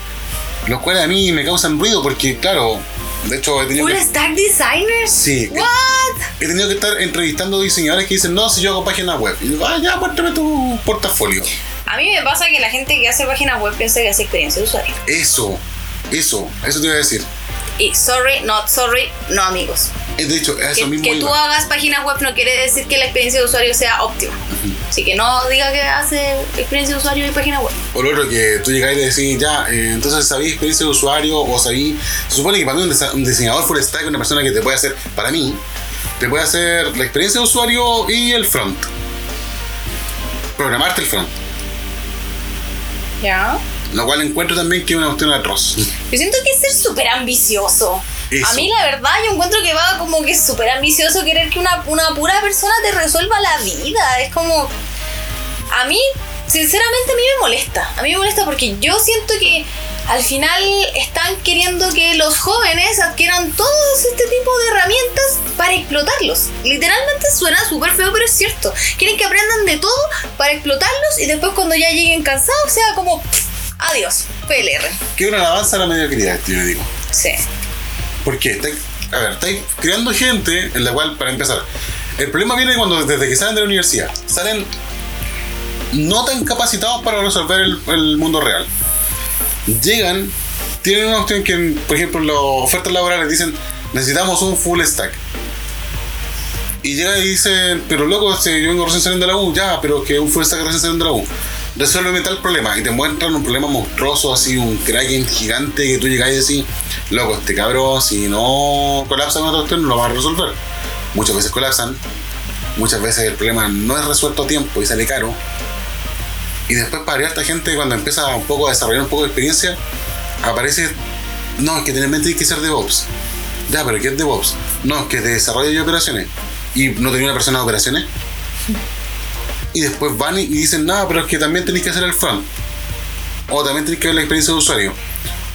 los cuales a mí me causan ruido porque, claro, de hecho he tenido ¿Full que, stack designers? Sí. ¿What? he tenido que estar entrevistando diseñadores que dicen, no, si yo hago páginas web. Y digo, ah, ya, muéstrame tu portafolio. A mí me pasa que la gente que hace páginas web piensa que hace experiencia de usuario. Eso, eso, eso te iba a decir. Y sorry, not sorry, no amigos. Eh, De hecho, eso Que, mismo que tú hagas páginas web no quiere decir que la experiencia de usuario sea óptima. Así que no diga que hace experiencia de usuario y página web. O lo otro que tú llegáis y decís, ya, eh, entonces sabéis experiencia de usuario o sabéis. Se supone que para mí un, desa- un diseñador full stack es una persona que te puede hacer, para mí, te puede hacer la experiencia de usuario y el front. Programarte el front. Ya. Lo cual encuentro también que es una cuestión atroz. Yo siento que es ser súper ambicioso. Eso. A mí la verdad yo encuentro que va como que es súper ambicioso querer que una, una pura persona te resuelva la vida. Es como... A mí, sinceramente, a mí me molesta. A mí me molesta porque yo siento que al final están queriendo que los jóvenes adquieran todos este tipo de herramientas para explotarlos. Literalmente suena súper feo, pero es cierto. Quieren que aprendan de todo para explotarlos y después cuando ya lleguen cansados sea como... adiós, PLR. Que una alabanza a la mediocridad, yo digo. Sí. ¿Por qué? Estáis- a ver, estáis creando gente en la cual, para empezar, el problema viene cuando desde que salen de la universidad, salen no tan capacitados para resolver el, mundo real. Llegan, tienen una opción que, por ejemplo, las ofertas laborales dicen, necesitamos un full stack. Y llegan y dicen, pero loco, si yo vengo recién saliendo de la U, ya, pero que un full stack recién saliendo de la U. Resuelve tal problema y te muestran un problema monstruoso, así un kraken gigante que tú llegas y decís, loco, este cabrón, si no colapsa con otra no lo va a resolver. Muchas veces colapsan, muchas veces el problema no es resuelto a tiempo y sale caro. Y después para esta gente cuando empieza un poco a desarrollar un poco de experiencia, aparece, no, es que tener en mente hay que ser DevOps. Ya, pero ¿qué es DevOps? No, es que de desarrollo de operaciones. Y no tenía una persona de operaciones. Y después van y dicen, no, pero es que también tenéis que hacer el front. O también tenéis que ver la experiencia de usuario.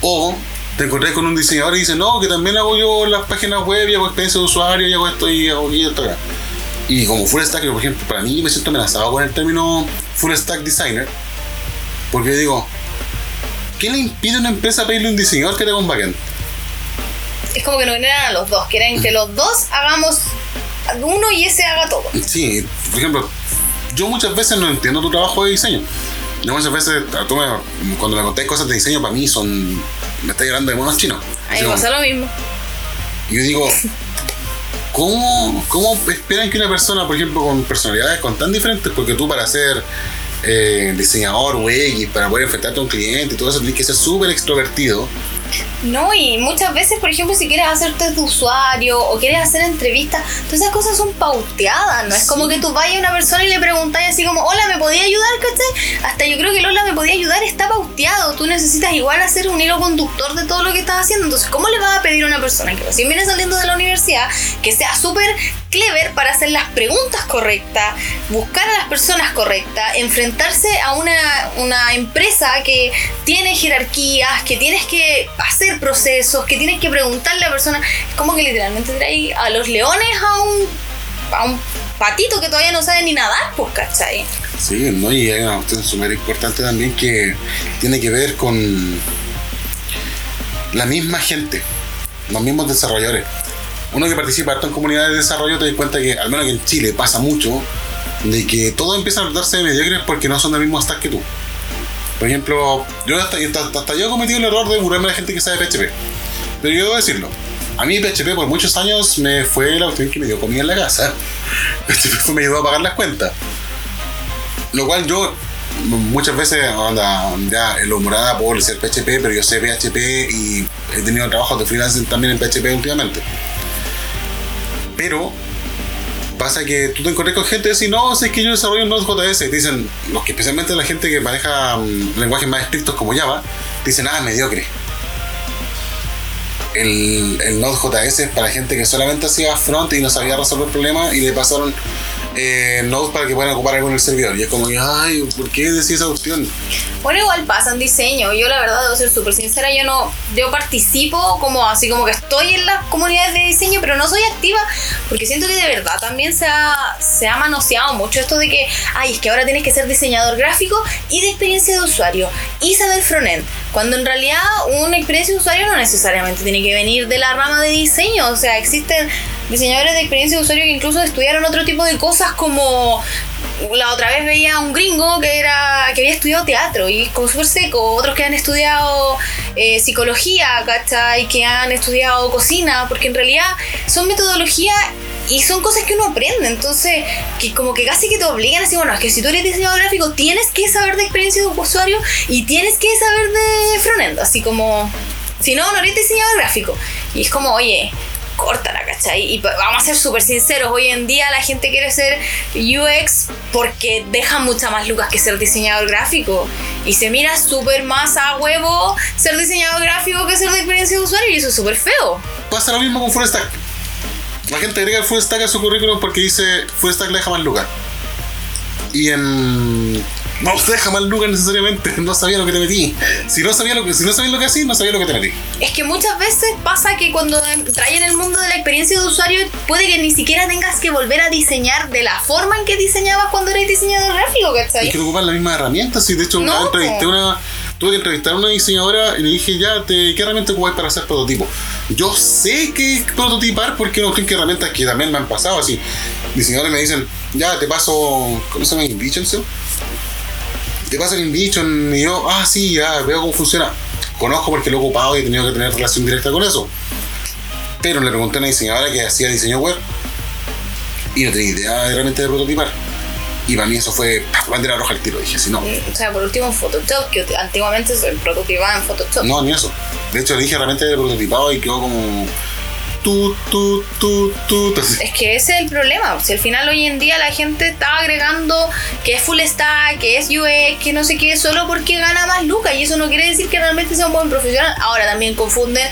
O te encontrás con un diseñador y dice, no, que también hago yo las páginas web y hago experiencia de usuario y hago esto y hago y esto acá. Y como full stack, por ejemplo, para mí me siento amenazado con el término full stack designer. Porque digo, ¿qué le impide a una empresa pedirle a un diseñador que te haga un backend? Es como que no quieren a los dos, quieren que los dos hagamos uno y ese haga todo. Sí, por ejemplo, yo muchas veces no entiendo tu trabajo de diseño. Yo muchas veces, tú me- cuando me contáis cosas de diseño, para mí son. Me estáis hablando de monos chinos. A mí me pasa lo mismo. Y yo digo, ¿cómo, ¿cómo esperan que una persona, por ejemplo, con personalidades con tan diferentes, porque tú para hacer eh, diseñador, güey, y para poder enfrentarte a un cliente y todo eso, tienes que ser súper extrovertido. No, y muchas veces, por ejemplo, si quieres hacer test de usuario o quieres hacer entrevistas, todas esas cosas son pauteadas, ¿no? Es como que tú vayas a una persona y le preguntas así como, hola, ¿me podía ayudar, cachai? Hasta yo creo que el hola, ¿me podía ayudar? Está pauteado. Tú necesitas igual hacer un hilo conductor de todo lo que estás haciendo. Entonces, ¿cómo le vas a pedir a una persona que recién viene saliendo de la universidad que sea súper clever para hacer las preguntas correctas, buscar a las personas correctas, enfrentarse a una, una empresa que tiene jerarquías, que tienes que hacer procesos, que tienes que preguntarle a la persona. Es como que literalmente trae a los leones a un, a un patito que todavía no sabe ni nadar, pues, ¿cachai? Sí, ¿no? y hay una cuestión súper importante también que tiene que ver con la misma gente, los mismos desarrolladores. Uno que participa harto en comunidades de desarrollo te das cuenta que, al menos que en Chile, pasa mucho de que todo empieza a tratarse de mediocres porque no son del mismo stack que tú. Por ejemplo, yo hasta, hasta- yo he cometido el error de burlarme a la gente que sabe PHP. Pero yo debo decirlo. A mí PHP por muchos años me fue la cuestión que me dio comida en la casa. PHP me ayudó a pagar las cuentas. Lo cual yo muchas veces onda, ya en lo morada puedo ser PHP, pero yo sé PHP y he tenido trabajos de freelance también en PHP últimamente. Pero pasa que tú te encuentras con gente y decís, no, si es que yo desarrollo en Node.js. Dicen, los que especialmente la gente que maneja mm, lenguajes más estrictos como Java, dicen, ah, mediocre. El, el Node.js es para gente que solamente hacía front y no sabía resolver problemas y le pasaron eh, Node para que puedan ocupar algo en el servidor. Y es como ay, ¿por qué decís esa cuestión? Bueno, igual pasa en diseño. Yo la verdad debo ser súper sincera, yo no, yo participo como así como que estoy en las comunidades de diseño, pero no soy activa porque siento que de verdad también se ha, se ha manoseado mucho esto de que, ay, es que ahora tienes que ser diseñador gráfico y de experiencia de usuario y saber frontend. Cuando en realidad una experiencia de usuario no necesariamente tiene que venir de la rama de diseño. O sea, existen diseñadores de experiencia de usuario que incluso estudiaron otro tipo de cosas como la otra vez veía a un gringo que era que había estudiado teatro y como súper seco, otros que han estudiado eh, psicología, ¿cachai? Que han estudiado cocina, porque en realidad son metodologías y son cosas que uno aprende, entonces que como que casi que te obligan a decir, bueno, es que si tú eres diseñador gráfico tienes que saber de experiencia de usuario y tienes que saber de frontend, así como, si no, no eres diseñador gráfico. Y es como, oye, córtala, ¿cachai? Y vamos a ser súper sinceros, hoy en día la gente quiere ser UX porque deja mucha más lucas que ser diseñador gráfico. Y se mira súper más a huevo ser diseñador gráfico que ser de experiencia de usuario y eso es súper feo. Pasa lo mismo con Full Stack. La gente agrega el Full Stack a su currículum porque dice Full Stack le deja más lucas. Y en. No te deja más lucas necesariamente, no sabía lo que te metí. Si no sabía lo que, si no sabías lo que hacías, no sabía lo que te metí. Es que muchas veces pasa que cuando entras en el mundo de la experiencia de usuario puede que ni siquiera tengas que volver a diseñar de la forma en que diseñabas cuando eras diseñador gráfico, ¿cachai? que ocupar las mismas herramientas. Y de hecho, una No. entrevisté una. Tuve que entrevistar a una diseñadora y le dije, ya, te, ¿qué herramienta ocupáis para hacer prototipos? Yo sé que prototipar porque no tengo herramientas que también me han pasado así. Diseñadores me dicen, ya, te paso. ¿Cómo se llama? InVision, ¿sí? Te paso el InVision y yo, ah, sí, ya, veo cómo funciona. Conozco porque lo he ocupado y he tenido que tener relación directa con eso. Pero le pregunté a una diseñadora que hacía diseño web y no tenía idea realmente de prototipar. Y para mí eso fue bandera roja al tiro. Dije, si no, O sea, por último en Photoshop, que antiguamente se prototipaba en Photoshop. no, ni eso. De hecho, le dije realmente de prototipado y quedó como. Tu, tu, tu, tu. Entonces, Es que ese es el problema. Si al final hoy en día la gente está agregando que es full stack, que es UX, que no sé qué, solo porque gana más lucas. Y eso no quiere decir que realmente sea un buen profesional. Ahora también confunden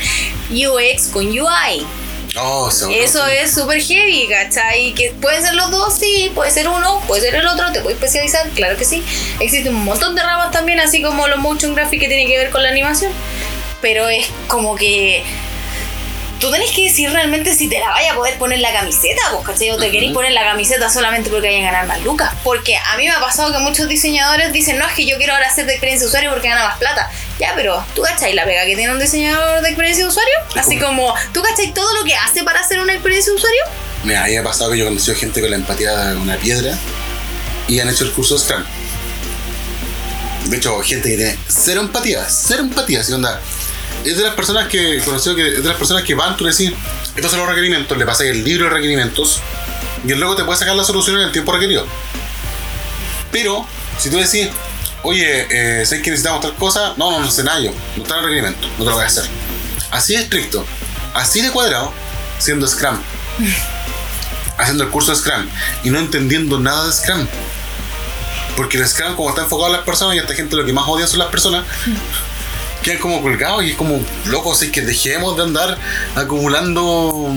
UX con UI. oh, Eso es súper heavy, ¿cachai? Que pueden ser los dos, sí, puede ser uno, puede ser el otro, te puedes especializar, claro que sí. Existen un montón de ramas también, así como los motion graphics que tienen que ver con la animación. Pero es como que tú tenés que decir realmente si te la vaya a poder poner la camiseta, pues, ¿cachai? O te queréis poner la camiseta solamente porque vayan a ganar más lucas. Porque a mí me ha pasado que muchos diseñadores dicen, no, es que yo quiero ahora hacer de experiencia de usuario porque gana más plata. Ya, pero ¿tú cachai la pega que tiene un diseñador de experiencia de usuario? Así como, ¿tú cachai todo lo que hace para hacer una experiencia de usuario? Mira, ahí ha pasado que yo he conocido gente con la empatía de una piedra y han hecho el curso Scrum. De hecho, gente que tiene cero empatía, cero empatía, así onda. Es de las personas que conocido que es de las personas que van, tú le decís, estos son los requerimientos, le pasas el libro de requerimientos y él luego te puede sacar la solución en el tiempo requerido. Pero Si tú decís, oye, eh, sé que necesitamos tal cosa, no, no, no sé nada yo, no está en el requerimiento, no te lo voy a hacer. Así de estricto, así de cuadrado, siendo Scrum. haciendo el curso de Scrum y no entendiendo nada de Scrum. Porque el Scrum, como está enfocado a las personas y a esta gente lo que más odia son las personas, quedan como colgados y es como, locos, es que dejemos de andar acumulando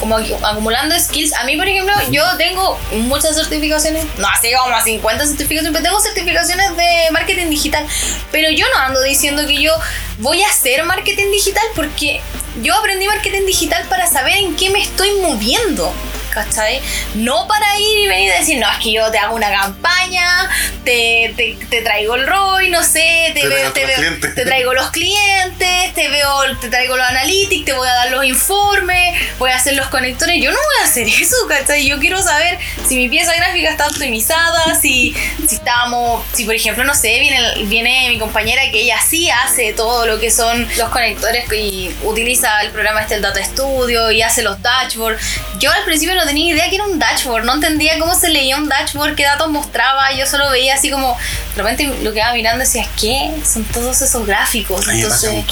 como acumulando skills. A mí, por ejemplo, yo tengo muchas certificaciones, no así como 50 certificaciones, pero tengo certificaciones de marketing digital. Pero yo no ando diciendo que yo voy a hacer marketing digital porque yo aprendí marketing digital para saber en qué me estoy moviendo. ¿Cachai? No para ir y venir y decir, no, es que yo te hago una campaña, te, te, traigo el ROI, no sé, te, veo, te, te, traigo los clientes, te veo, te traigo los analytics, te voy a dar los informes, voy a hacer los conectores. Yo no voy a hacer eso, ¿cachai? Yo quiero saber si mi pieza gráfica está optimizada, si, si estamos, si por ejemplo, no sé, viene, viene mi compañera que ella sí hace todo lo que son los conectores y utiliza el programa este, el Data Studio y hace los dashboards. Yo al principio no tenía idea que era un dashboard, no entendía cómo se leía un dashboard, qué datos mostraba, yo solo veía así como, de repente lo que iba mirando decía, ¿qué? Son todos esos gráficos. Entonces,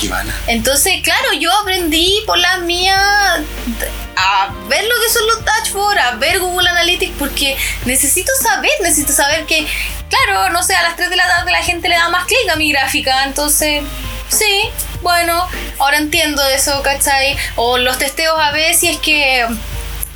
entonces, claro, yo aprendí por la mía a ver lo que son los dashboards, a ver Google Analytics, porque necesito saber, necesito saber que, claro, no sé, a las 3 de la tarde la gente le da más clic a mi gráfica, entonces, sí, bueno, ahora entiendo eso, ¿cachai? O los testeos a ver si es que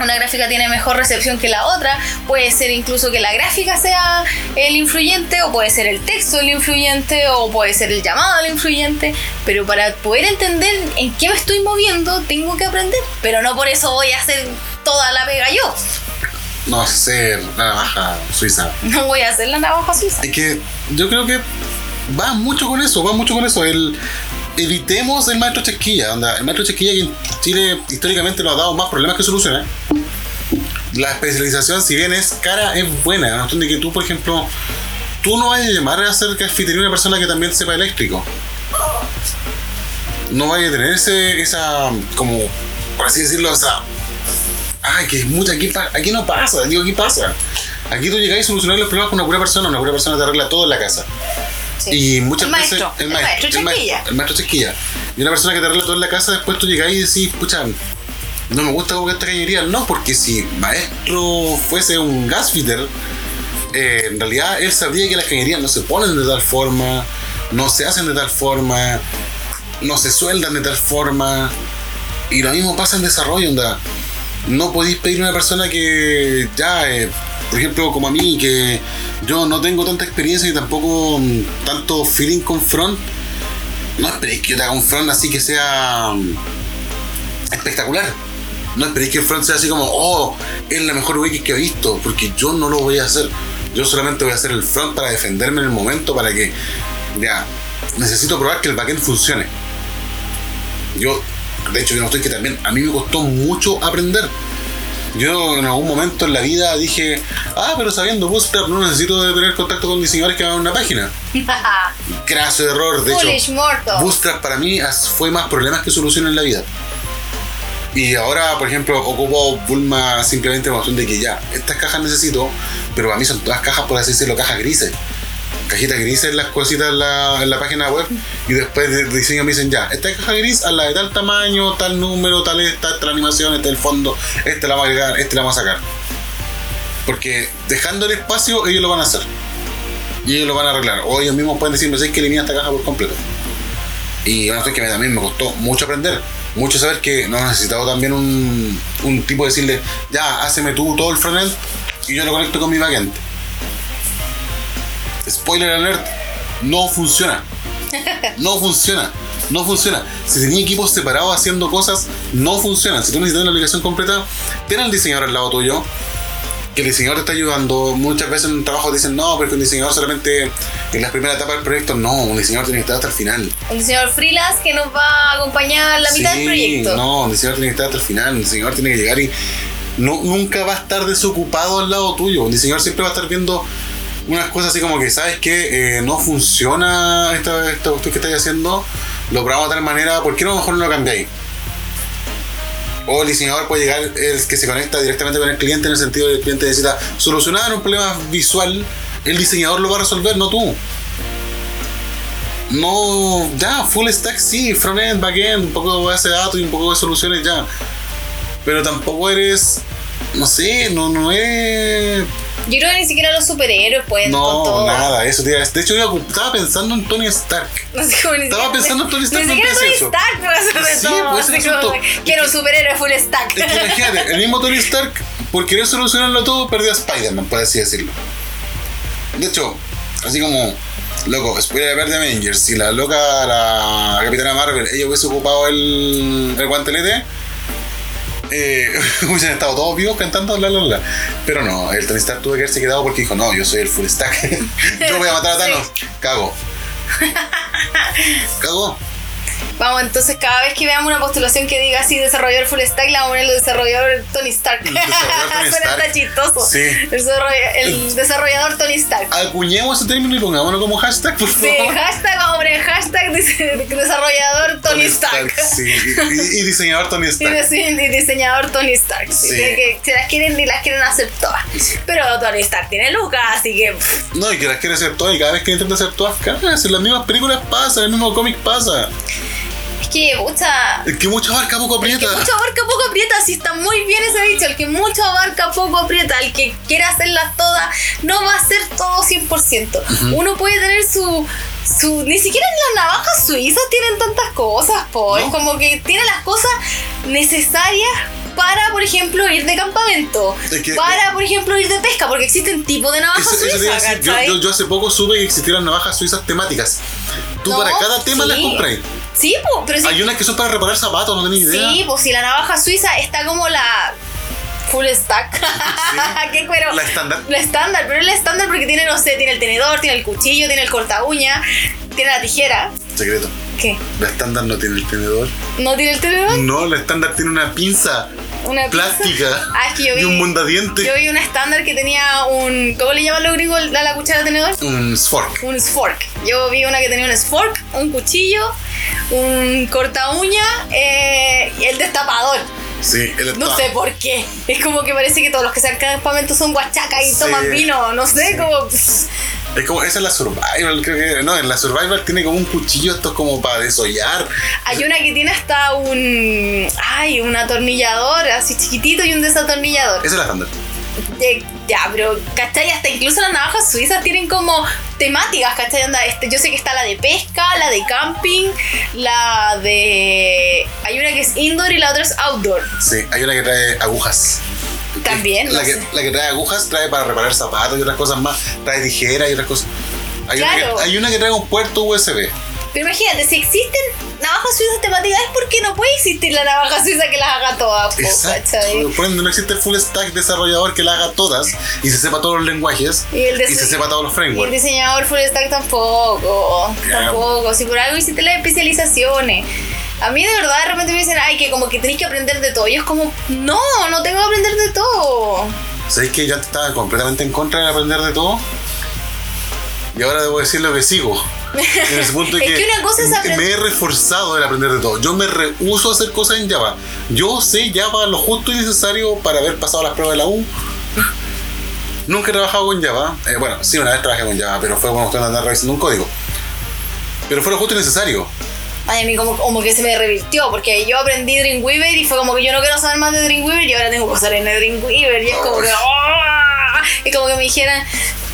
una gráfica tiene mejor recepción que la otra, puede ser incluso que la gráfica sea el influyente, o puede ser el texto el influyente, o puede ser el llamado el influyente, pero para poder entender en qué me estoy moviendo, tengo que aprender, pero no por eso voy a hacer toda la pega yo. No hacer la navaja suiza. No voy a hacer la navaja suiza. Es que yo creo que va mucho con eso, va mucho con eso. El, evitemos el maestro Chesquilla. el maestro Chesquilla que en Chile históricamente nos ha dado más problemas que soluciones. La especialización, si bien es cara, es buena. ¿no? de que tú, por ejemplo, tú no vayas a llamar a ser anfitrión una persona que también sepa eléctrico. No vayas a tener ese, esa, como, por así decirlo, esa. Ay, que mucha, aquí, aquí no pasa, digo, aquí pasa. Aquí tú llegas y solucionar los problemas con una pura persona, una pura persona te arregla todo en la casa. Y muchas veces. el, maestro, el, maestro, el maestro Chesquilla. Y una persona que te arregla todo en la casa, después tú llegas y decís, pucha, no me gusta como esta cañería. No, porque si maestro fuese un gasfitter, eh, en realidad él sabría que las cañerías no se ponen de tal forma, no se hacen de tal forma, no se sueldan de tal forma. Y lo mismo pasa en desarrollo. No podéis pedir a una persona que ya, eh, por ejemplo, como a mí, que yo no tengo tanta experiencia y tampoco mm, tanto feeling con front. No esperéis que yo te haga un front así que sea mm, espectacular. No esperéis que el front sea así como, oh, es la mejor UX que he visto, porque yo no lo voy a hacer. Yo solamente voy a hacer el front para defenderme en el momento, para que, ya, necesito probar que el backend funcione. Yo, de hecho, yo no estoy que también, a mí me costó mucho aprender yo en algún momento en la vida dije, ah, pero sabiendo Bootstrap no necesito tener contacto con diseñadores que hagan una página. Graso error, de hecho. Bootstrap para mí fue más problemas que soluciones en la vida. Y ahora, por ejemplo, ocupo Bulma simplemente como de que ya, estas cajas necesito, pero para mí son todas cajas, por así decirlo, cajas grises cajitas grises las cositas en la, en la página web y después de diseño me dicen ya, esta caja gris a la de tal tamaño, tal número, tal esta, esta animación, este el fondo, este la vamos a agregar, este la vamos a sacar. Porque dejando el espacio ellos lo van a hacer. Y ellos lo van a arreglar. O ellos mismos pueden decirme, sé que elimina esta caja por completo. Y bueno, es que también me costó mucho aprender. Mucho saber que no necesitado también un, un tipo de decirle, ya, háceme tú todo el frontend y yo lo conecto con mi backend spoiler alert, no funciona. No funciona. No funciona. Si tenía equipos separados haciendo cosas, no funcionan. Si tú necesitas una aplicación completa, ten al diseñador al lado tuyo. Que el diseñador te está ayudando. Muchas veces en un trabajo dicen, no, porque un diseñador solamente en la primera etapa del proyecto. No, un diseñador tiene que estar hasta el final. Un diseñador freelance que nos va a acompañar la mitad del proyecto. No, un diseñador tiene que estar hasta el final. Un diseñador tiene que llegar y no, nunca va a estar desocupado al lado tuyo. Un diseñador siempre va a estar viendo unas cosas así como que, ¿sabes que eh, no funciona esta, esta cuestión que estáis haciendo, lo probamos de tal manera, ¿por qué no mejor no lo cambiáis? O el diseñador puede llegar, el que se conecta directamente con el cliente en el sentido de que el cliente necesita solucionar un problema visual El diseñador lo va a resolver, no tú. No, ya, full stack sí, frontend, backend, un poco de base de datos y un poco de soluciones ya. Pero tampoco eres, no sé, no, no es yo creo que ni siquiera los superhéroes pueden no, con todo. nada, eso te iba a- De hecho, yo estaba pensando en Tony Stark. No sé cómo ni Estaba pensando en Tony Stark, Ni no siquiera Tony. Stark hacer de Sí, ser así como. Quiero un superhéroe full stack. Es que imagínate, el mismo Tony Stark, por querer solucionarlo todo, perdió a Spider-Man, por así decirlo. De hecho, así como, loco, spoiler ver de Avengers, si la loca, la Capitana Marvel, ella hubiese ocupado el, el guantelete, eh, hubiesen estado todos vivos cantando la la la. Pero no, el Tony Stark tuvo que haberse quedado porque dijo, no, yo soy el full stack. yo voy a matar a. Thanos. Cago. Cago. Vamos, entonces cada vez que veamos una postulación que diga así desarrollador full stack, la vamos a poner el desarrollador Tony Stark. El desarrollador Tony Suena Stark. hasta chistoso. Sí. El, desarrolla- el desarrollador Tony Stark. Acuñemos ese término y pongámoslo como hashtag, por Sí, favor. hashtag, vamos a poner hashtag desarrollador Tony, Stark. Sí, y, y diseñador Tony Y, Stark. y diseñador Tony Stark. sí, Sí. que las quieren ni las quieren hacer todas. Pero Tony Stark tiene lucas, así que No, y que las quiere hacer todas y cada vez que intenta hacer todas cagas. En las mismas películas pasa, el mismo cómic pasa. Es que mucha. El que mucho abarca poco El que aprieta. mucho abarca poco aprieta, si está muy bien ese dicho, el que mucho abarca poco aprieta, el que quiere hacerlas todas, no va a hacer todo 100%. Uno puede tener su, su... Ni siquiera en las navajas suizas tienen tantas cosas, po. ¿No? Es como que tiene las cosas necesarias para, por ejemplo, ir de campamento. Es que- para, por ejemplo, ir de pesca, porque existen tipos de navajas Eso, eso suizas, decir, yo, yo, yo hace poco supe que existieran navajas suizas temáticas. Tú No, para cada tema sí. las compras. Sí, po, pero sí Hay unas que son para reparar zapatos, no tenía idea. Sí, pues si la navaja suiza está como la full stack. ¿Qué cuero? La estándar. La estándar, pero es la estándar porque tiene, no sé, tiene el tenedor, tiene el cuchillo, tiene el corta uña, tiene la tijera. Secreto. ¿Qué? La estándar no tiene el tenedor. ¿No tiene el tenedor? No, la estándar tiene una pinza Una plástica Ah, es que yo vi, y un mondadiente. yo vi una estándar que tenía un. ¿Cómo le llaman los gringos a la cuchara de tenedor? Un fork. Un spork. Yo vi una que tenía un spork, un cuchillo, un corta uña eh, y el destapador. Sí, No sé por qué. Es como que parece que todos los que se campamento son guachacas y Sí. toman vino. No sé, Sí. como. Es como, esa es la survival, creo que. No, en la survival tiene como un cuchillo, esto es como para desollar. Hay una que tiene hasta un. Ay, un atornillador así chiquitito y un desatornillador. Esa es la estándar. Eh, ya, pero, ¿cachai? Hasta incluso las navajas suizas tienen como temáticas, ¿cachai? Onda, este, yo sé que está la de pesca, la de camping, la de. Hay una que es indoor y la otra es outdoor. Sí, hay una que trae agujas. También, La, no que, sé. la que trae agujas trae para reparar zapatos y otras cosas más. Trae tijeras y otras cosas. Hay, una, Claro. que, hay una que trae un puerto USB. Pero imagínate, si existen navajas suizas temáticas es porque no puede existir la navaja suiza que las haga todas, po, Exacto. Por ende, no existe el full stack desarrollador que la haga todas y se sepa todos los lenguajes Y el de- y se sepa todos los Y el frameworks. diseñador full stack tampoco, tampoco. Si por algo hiciste las especializaciones. A mí de verdad de repente me dicen, ay, que como que tenéis que aprender de todo. Y es como, no, no tengo que aprender de todo. ¿Sabéis que yo estaba completamente en contra de aprender de todo? Y ahora debo decir lo que sigo. En ese punto Es que una cosa es aprender- me he reforzado en aprender de todo. Yo me rehuso a hacer cosas en Java. Yo sé Java lo justo y necesario para haber pasado las pruebas de la U. Nunca he trabajado con Java. Eh, bueno, sí, una vez trabajé con Java, pero fue cuando andando revisando un código. Pero fue lo justo y necesario. Ay, a mí como, como que se me revirtió, porque yo aprendí Dreamweaver y fue como que yo no quiero saber más de Dreamweaver y ahora tengo que saber en Dreamweaver. Y es como que, ¡ah! Es como que me dijeran,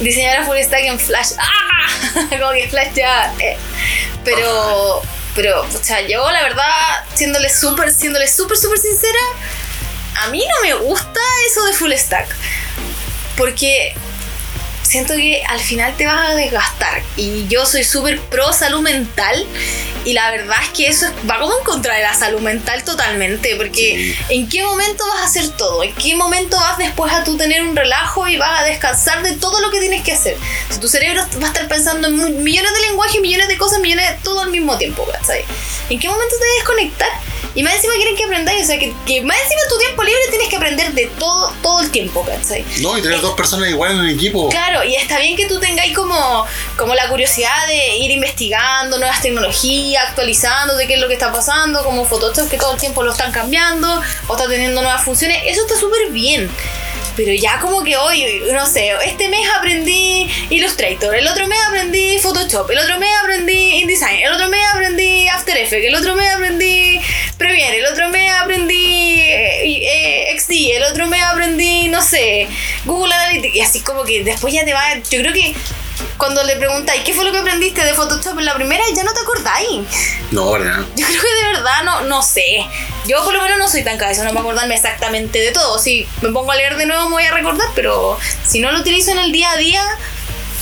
diseñar full stack en Flash. ¡Ah! Como que Flash ya. eh. Pero, pero, o sea, yo la verdad, siéndole súper, siéndole súper, súper sincera, a mí no me gusta eso de full stack. Porque siento que al final te vas a desgastar. Y yo soy súper pro salud mental. Y la verdad es que eso va como en contra de la salud mental totalmente. Porque ¿en qué momento vas a hacer todo? ¿En qué momento vas después a tú tener un relajo y vas a descansar de todo lo que tienes que hacer? Si tu cerebro va a estar pensando en millones de lenguajes, millones de cosas, millones de todo al mismo tiempo, ¿cachai? ¿En qué momento te debes conectar? Y más encima quieren que aprendáis, o sea, que, que más encima en tu tiempo libre tienes que aprender de todo, todo el tiempo, ¿cachai? No, y tener dos personas iguales en el equipo. Claro, y está bien que tú tengáis como, como la curiosidad de ir investigando nuevas tecnologías, actualizando de qué es lo que está pasando, como Photoshop que todo el tiempo lo están cambiando o está teniendo nuevas funciones. Eso está súper bien. Pero ya como que hoy, no sé, este mes aprendí Illustrator, el otro mes aprendí Photoshop, el otro mes aprendí InDesign, el otro mes aprendí After Effects, el otro mes aprendí Premiere, el otro mes aprendí eh, eh, XD, el otro mes aprendí, no sé, Google Analytics. Y así como que después ya te va, yo creo que cuando le preguntáis qué fue lo que aprendiste de Photoshop en la primera, ya no te acordáis. No, ¿verdad? Yo creo que de verdad no, no sé. Yo por lo menos no soy tan cabeza, no me acordarme exactamente de todo. Si me pongo a leer de nuevo me voy a recordar, pero si no lo utilizo en el día a día,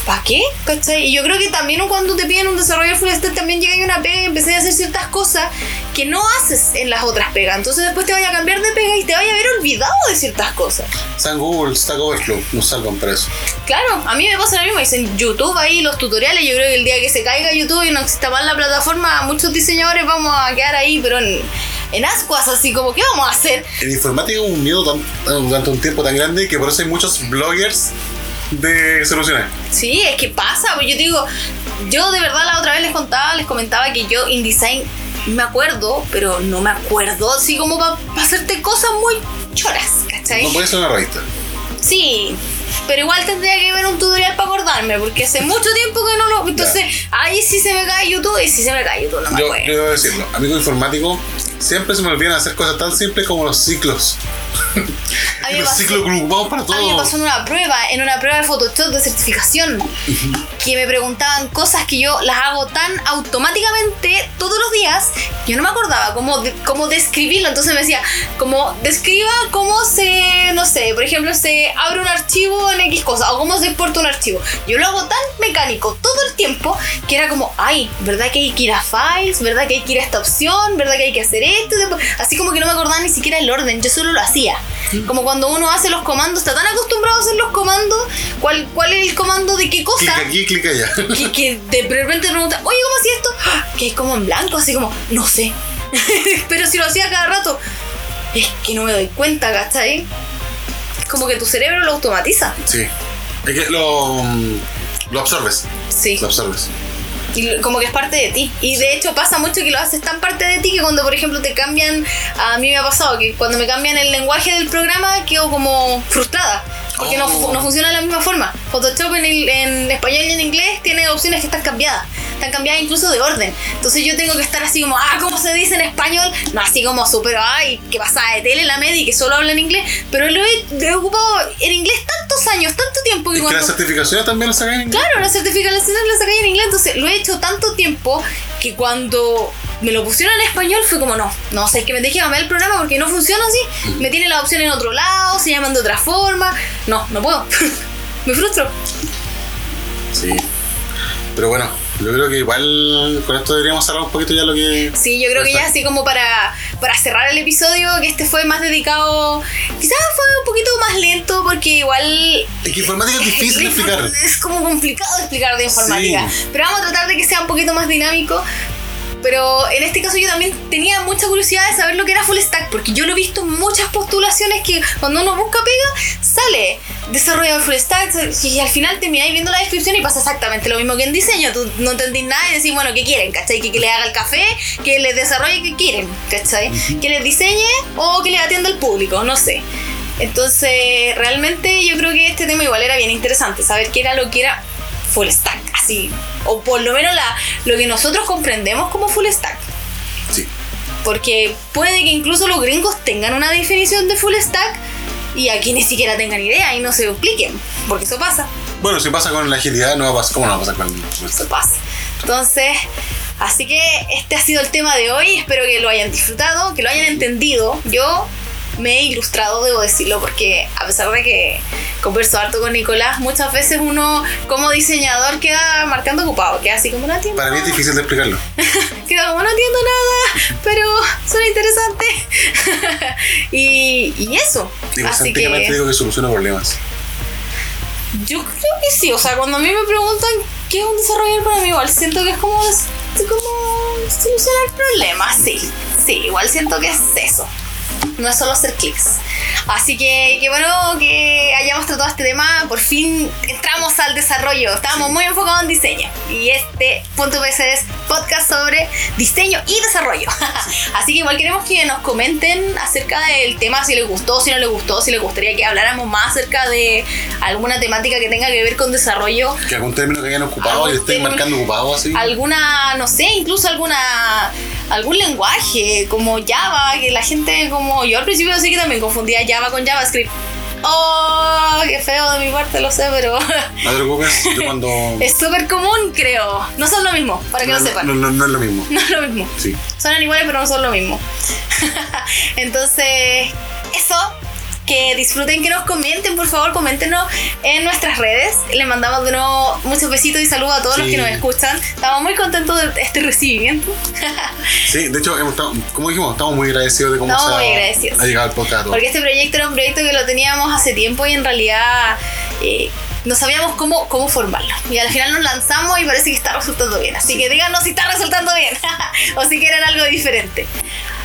¿para qué? ¿Cachai? Y yo creo que también cuando te piden un desarrollo full stack también llega una pega y empecé a hacer ciertas cosas que no haces en las otras pegas. Entonces después te vaya a cambiar de pega y te vaya a haber olvidado de ciertas cosas. San Google, Stack Overflow, nos salvan para eso. Claro, a mí me pasa lo mismo. Dicen YouTube ahí, los tutoriales. Yo creo que el día que se caiga YouTube y no exista más la plataforma, muchos diseñadores vamos a quedar ahí, pero en, en ascuas, así como, ¿qué vamos a hacer? En informática hubo un miedo tan- durante un tiempo tan grande que por eso hay muchos bloggers de soluciones. Sí, es que pasa, pues yo te digo, yo de verdad la otra vez les contaba, les comentaba que yo InDesign me acuerdo, pero no me acuerdo así como para hacerte cosas muy choras, ¿cachai? No puede ser una revista. Sí, pero igual tendría que ver un tutorial para acordarme, porque hace mucho tiempo que no lo... Entonces, ahí sí se me cae YouTube y sí se me cae YouTube, no me Yo, acuerdo. yo debo decirlo, amigo informático, siempre se me olvidan hacer cosas tan simples como los ciclos. Los pasó- ocupamos para A mí me pasó en una prueba, en una prueba de Photoshop de certificación, que me preguntaban cosas que yo las hago tan automáticamente todos los días, que yo no me acordaba cómo, de- cómo describirlo. Entonces me decía, como describa cómo se, no sé, por ejemplo, se abre un archivo en X cosa, o cómo se exporta un archivo. Yo lo hago tan mecánico todo el tiempo, que era como, ay, ¿verdad que hay que ir a Files? ¿Verdad que hay que ir a esta opción? ¿Verdad que hay que hacer esto? Así como que no me acordaba ni siquiera el orden, yo solo lo hacía. Como cuando uno hace los comandos, está tan acostumbrado a hacer los comandos, ¿cuál, cuál es el comando de qué cosa? Clica aquí, clica allá. Que, que de repente te pregunta, oye, ¿cómo hacía esto? Que es como en blanco, así como, no sé. Pero si lo hacía cada rato, es que no me doy cuenta, ¿cachai? Es como que tu cerebro lo automatiza. Sí. Es que lo, lo absorbes. Sí. Lo absorbes. Y como que es parte de ti. Y de hecho pasa mucho que lo haces tan parte de ti que cuando, por ejemplo, te cambian, a mí me ha pasado que cuando me cambian el lenguaje del programa quedo como frustrada. Porque no, Oh. no funciona de la misma forma. Photoshop en, el- en español y en inglés tiene opciones que están cambiadas. Están cambiadas incluso de orden. Entonces yo tengo que estar así como, ah, ¿cómo se dice en español? No así como súper, ay, que pasada de tele la media y que solo habla en inglés. Pero lo he, ocupado en inglés tantos años, tanto tiempo que Es que cuando... las certificaciones también las sacan en inglés. Claro, la certificación la saqué en inglés, entonces lo he hecho tanto tiempo que cuando me lo pusieron en español fue como no, no sé, es que me dejé cambiar el programa porque no funciona así, me tiene la opción en otro lado, se llaman de otra forma, no, no puedo, me frustro. Sí. Pero bueno, yo creo que igual con esto deberíamos hablar un poquito ya lo que. Sí, yo creo que ya así como para, para cerrar el episodio, que este fue más dedicado, quizás fue un poquito más lento porque igual Es que informática es difícil de explicar. Es como complicado de explicar de informática. Sí. Pero vamos a tratar de que sea un poquito más dinámico. Pero en este caso yo también tenía mucha curiosidad de saber lo que era full stack, porque yo lo he visto en muchas postulaciones que cuando uno busca pega, sale desarrollador full stack y al final termináis viendo la descripción y pasa exactamente lo mismo que en diseño. Tú no entendís nada y decís, bueno, ¿qué quieren? ¿Cachai? Que, que le haga el café, que les desarrolle, ¿qué quieren? ¿Cachai? Que les diseñe o que les atienda al público, no sé. Entonces, realmente yo creo que este tema igual era bien interesante, saber qué era lo que era full stack, así, o por lo menos la, lo que nosotros comprendemos como full stack. Sí. Porque puede que incluso los gringos tengan una definición de full stack y aquí ni siquiera tengan idea y no se expliquen, porque eso pasa, Bueno, si pasa con la agilidad, no va a pasar. ¿Cómo no va a pasar con el eso pasa. Entonces, así que este ha sido el tema de hoy, espero que lo hayan disfrutado, que lo hayan entendido. Yo me he ilustrado, debo decirlo, porque a pesar de que converso harto con Nicolás, muchas veces uno como diseñador queda marcando ocupado, queda así como no entiendo. Para mí es nada". difícil de explicarlo. Queda como no entiendo nada, pero suena interesante. y, y eso. Así Egocéntricamente que digo que soluciona problemas. yo creo que sí. O sea, cuando a mí me preguntan qué es un desarrollador para mí, igual siento que es como, es como solucionar problemas. Sí, sí, igual siento que es eso. No es solo hacer clics. Así que qué bueno que hayamos tratado este tema. Por fin entramos al desarrollo. Estábamos muy enfocados en diseño. Y este punto PC es podcast sobre diseño y desarrollo. Así que igual queremos que nos comenten acerca del tema, si les gustó, si no les gustó, si les gustaría que habláramos más acerca de alguna temática que tenga que ver con desarrollo. Que algún término que hayan ocupado y estén marcando ocupado así. Alguna, no sé, incluso alguna algún lenguaje como Java, que la gente como yo al principio sí que también confundía Java con JavaScript. Oh, qué feo de mi parte, lo sé, pero. No te preocupes, yo cuando. es súper común, creo. No son lo mismo, para que no, lo sepan. No, no, no es lo mismo. No es lo mismo. Sí. Suenan iguales, pero no son lo mismo. Entonces, eso que disfruten, que nos comenten, por favor, coméntenos en nuestras redes. Les mandamos de nuevo muchos besitos y saludos a todos los que nos escuchan. Estamos muy contentos de este recibimiento. Sí, de hecho, hemos estado- como dijimos, estamos muy agradecidos de cómo Estamos se ha, muy agradecidos. ha llegado el podcast. Porque este proyecto era un proyecto que lo teníamos hace tiempo y en realidad eh, no sabíamos cómo, cómo formarlo. Y al final nos lanzamos y parece que está resultando bien. Así que díganos si está resultando bien o si quieren algo diferente.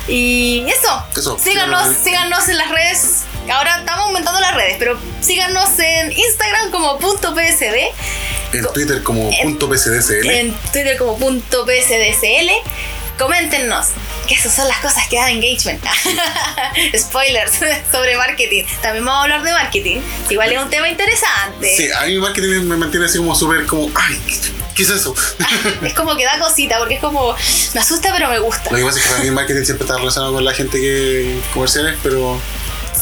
Y eso, Eso, síganos. síganos en las redes. Ahora estamos aumentando las redes, pero síganos en Instagram como punto .psd, En Twitter como punto PCDSL. en Twitter como punto .psdsl. Coméntenos, que esas son las cosas que dan engagement. Spoilers sobre marketing. También vamos a hablar de marketing. Igual es un tema interesante. Sí, a mí marketing me mantiene así como súper como, ay, ¿qué es eso? Es como que da cosita, porque es como, me asusta pero me gusta. Lo que pasa es que para mí el marketing siempre está relacionado con la gente que comerciales, pero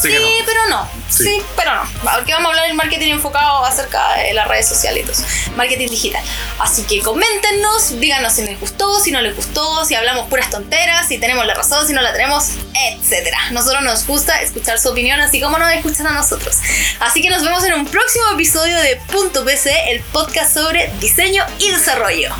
Sí, pero no. Sí. Sí. pero no. Porque vamos a hablar del marketing enfocado acerca de las redes sociales y todo eso. Marketing digital. Así que coméntenos, díganos si les gustó, si no les gustó, si hablamos puras tonteras, si tenemos la razón, si no la tenemos, etcétera. Nosotros nos gusta escuchar su opinión, así como nos escuchan a nosotros. Así que nos vemos en un próximo episodio de Punto PC, el podcast sobre diseño y desarrollo.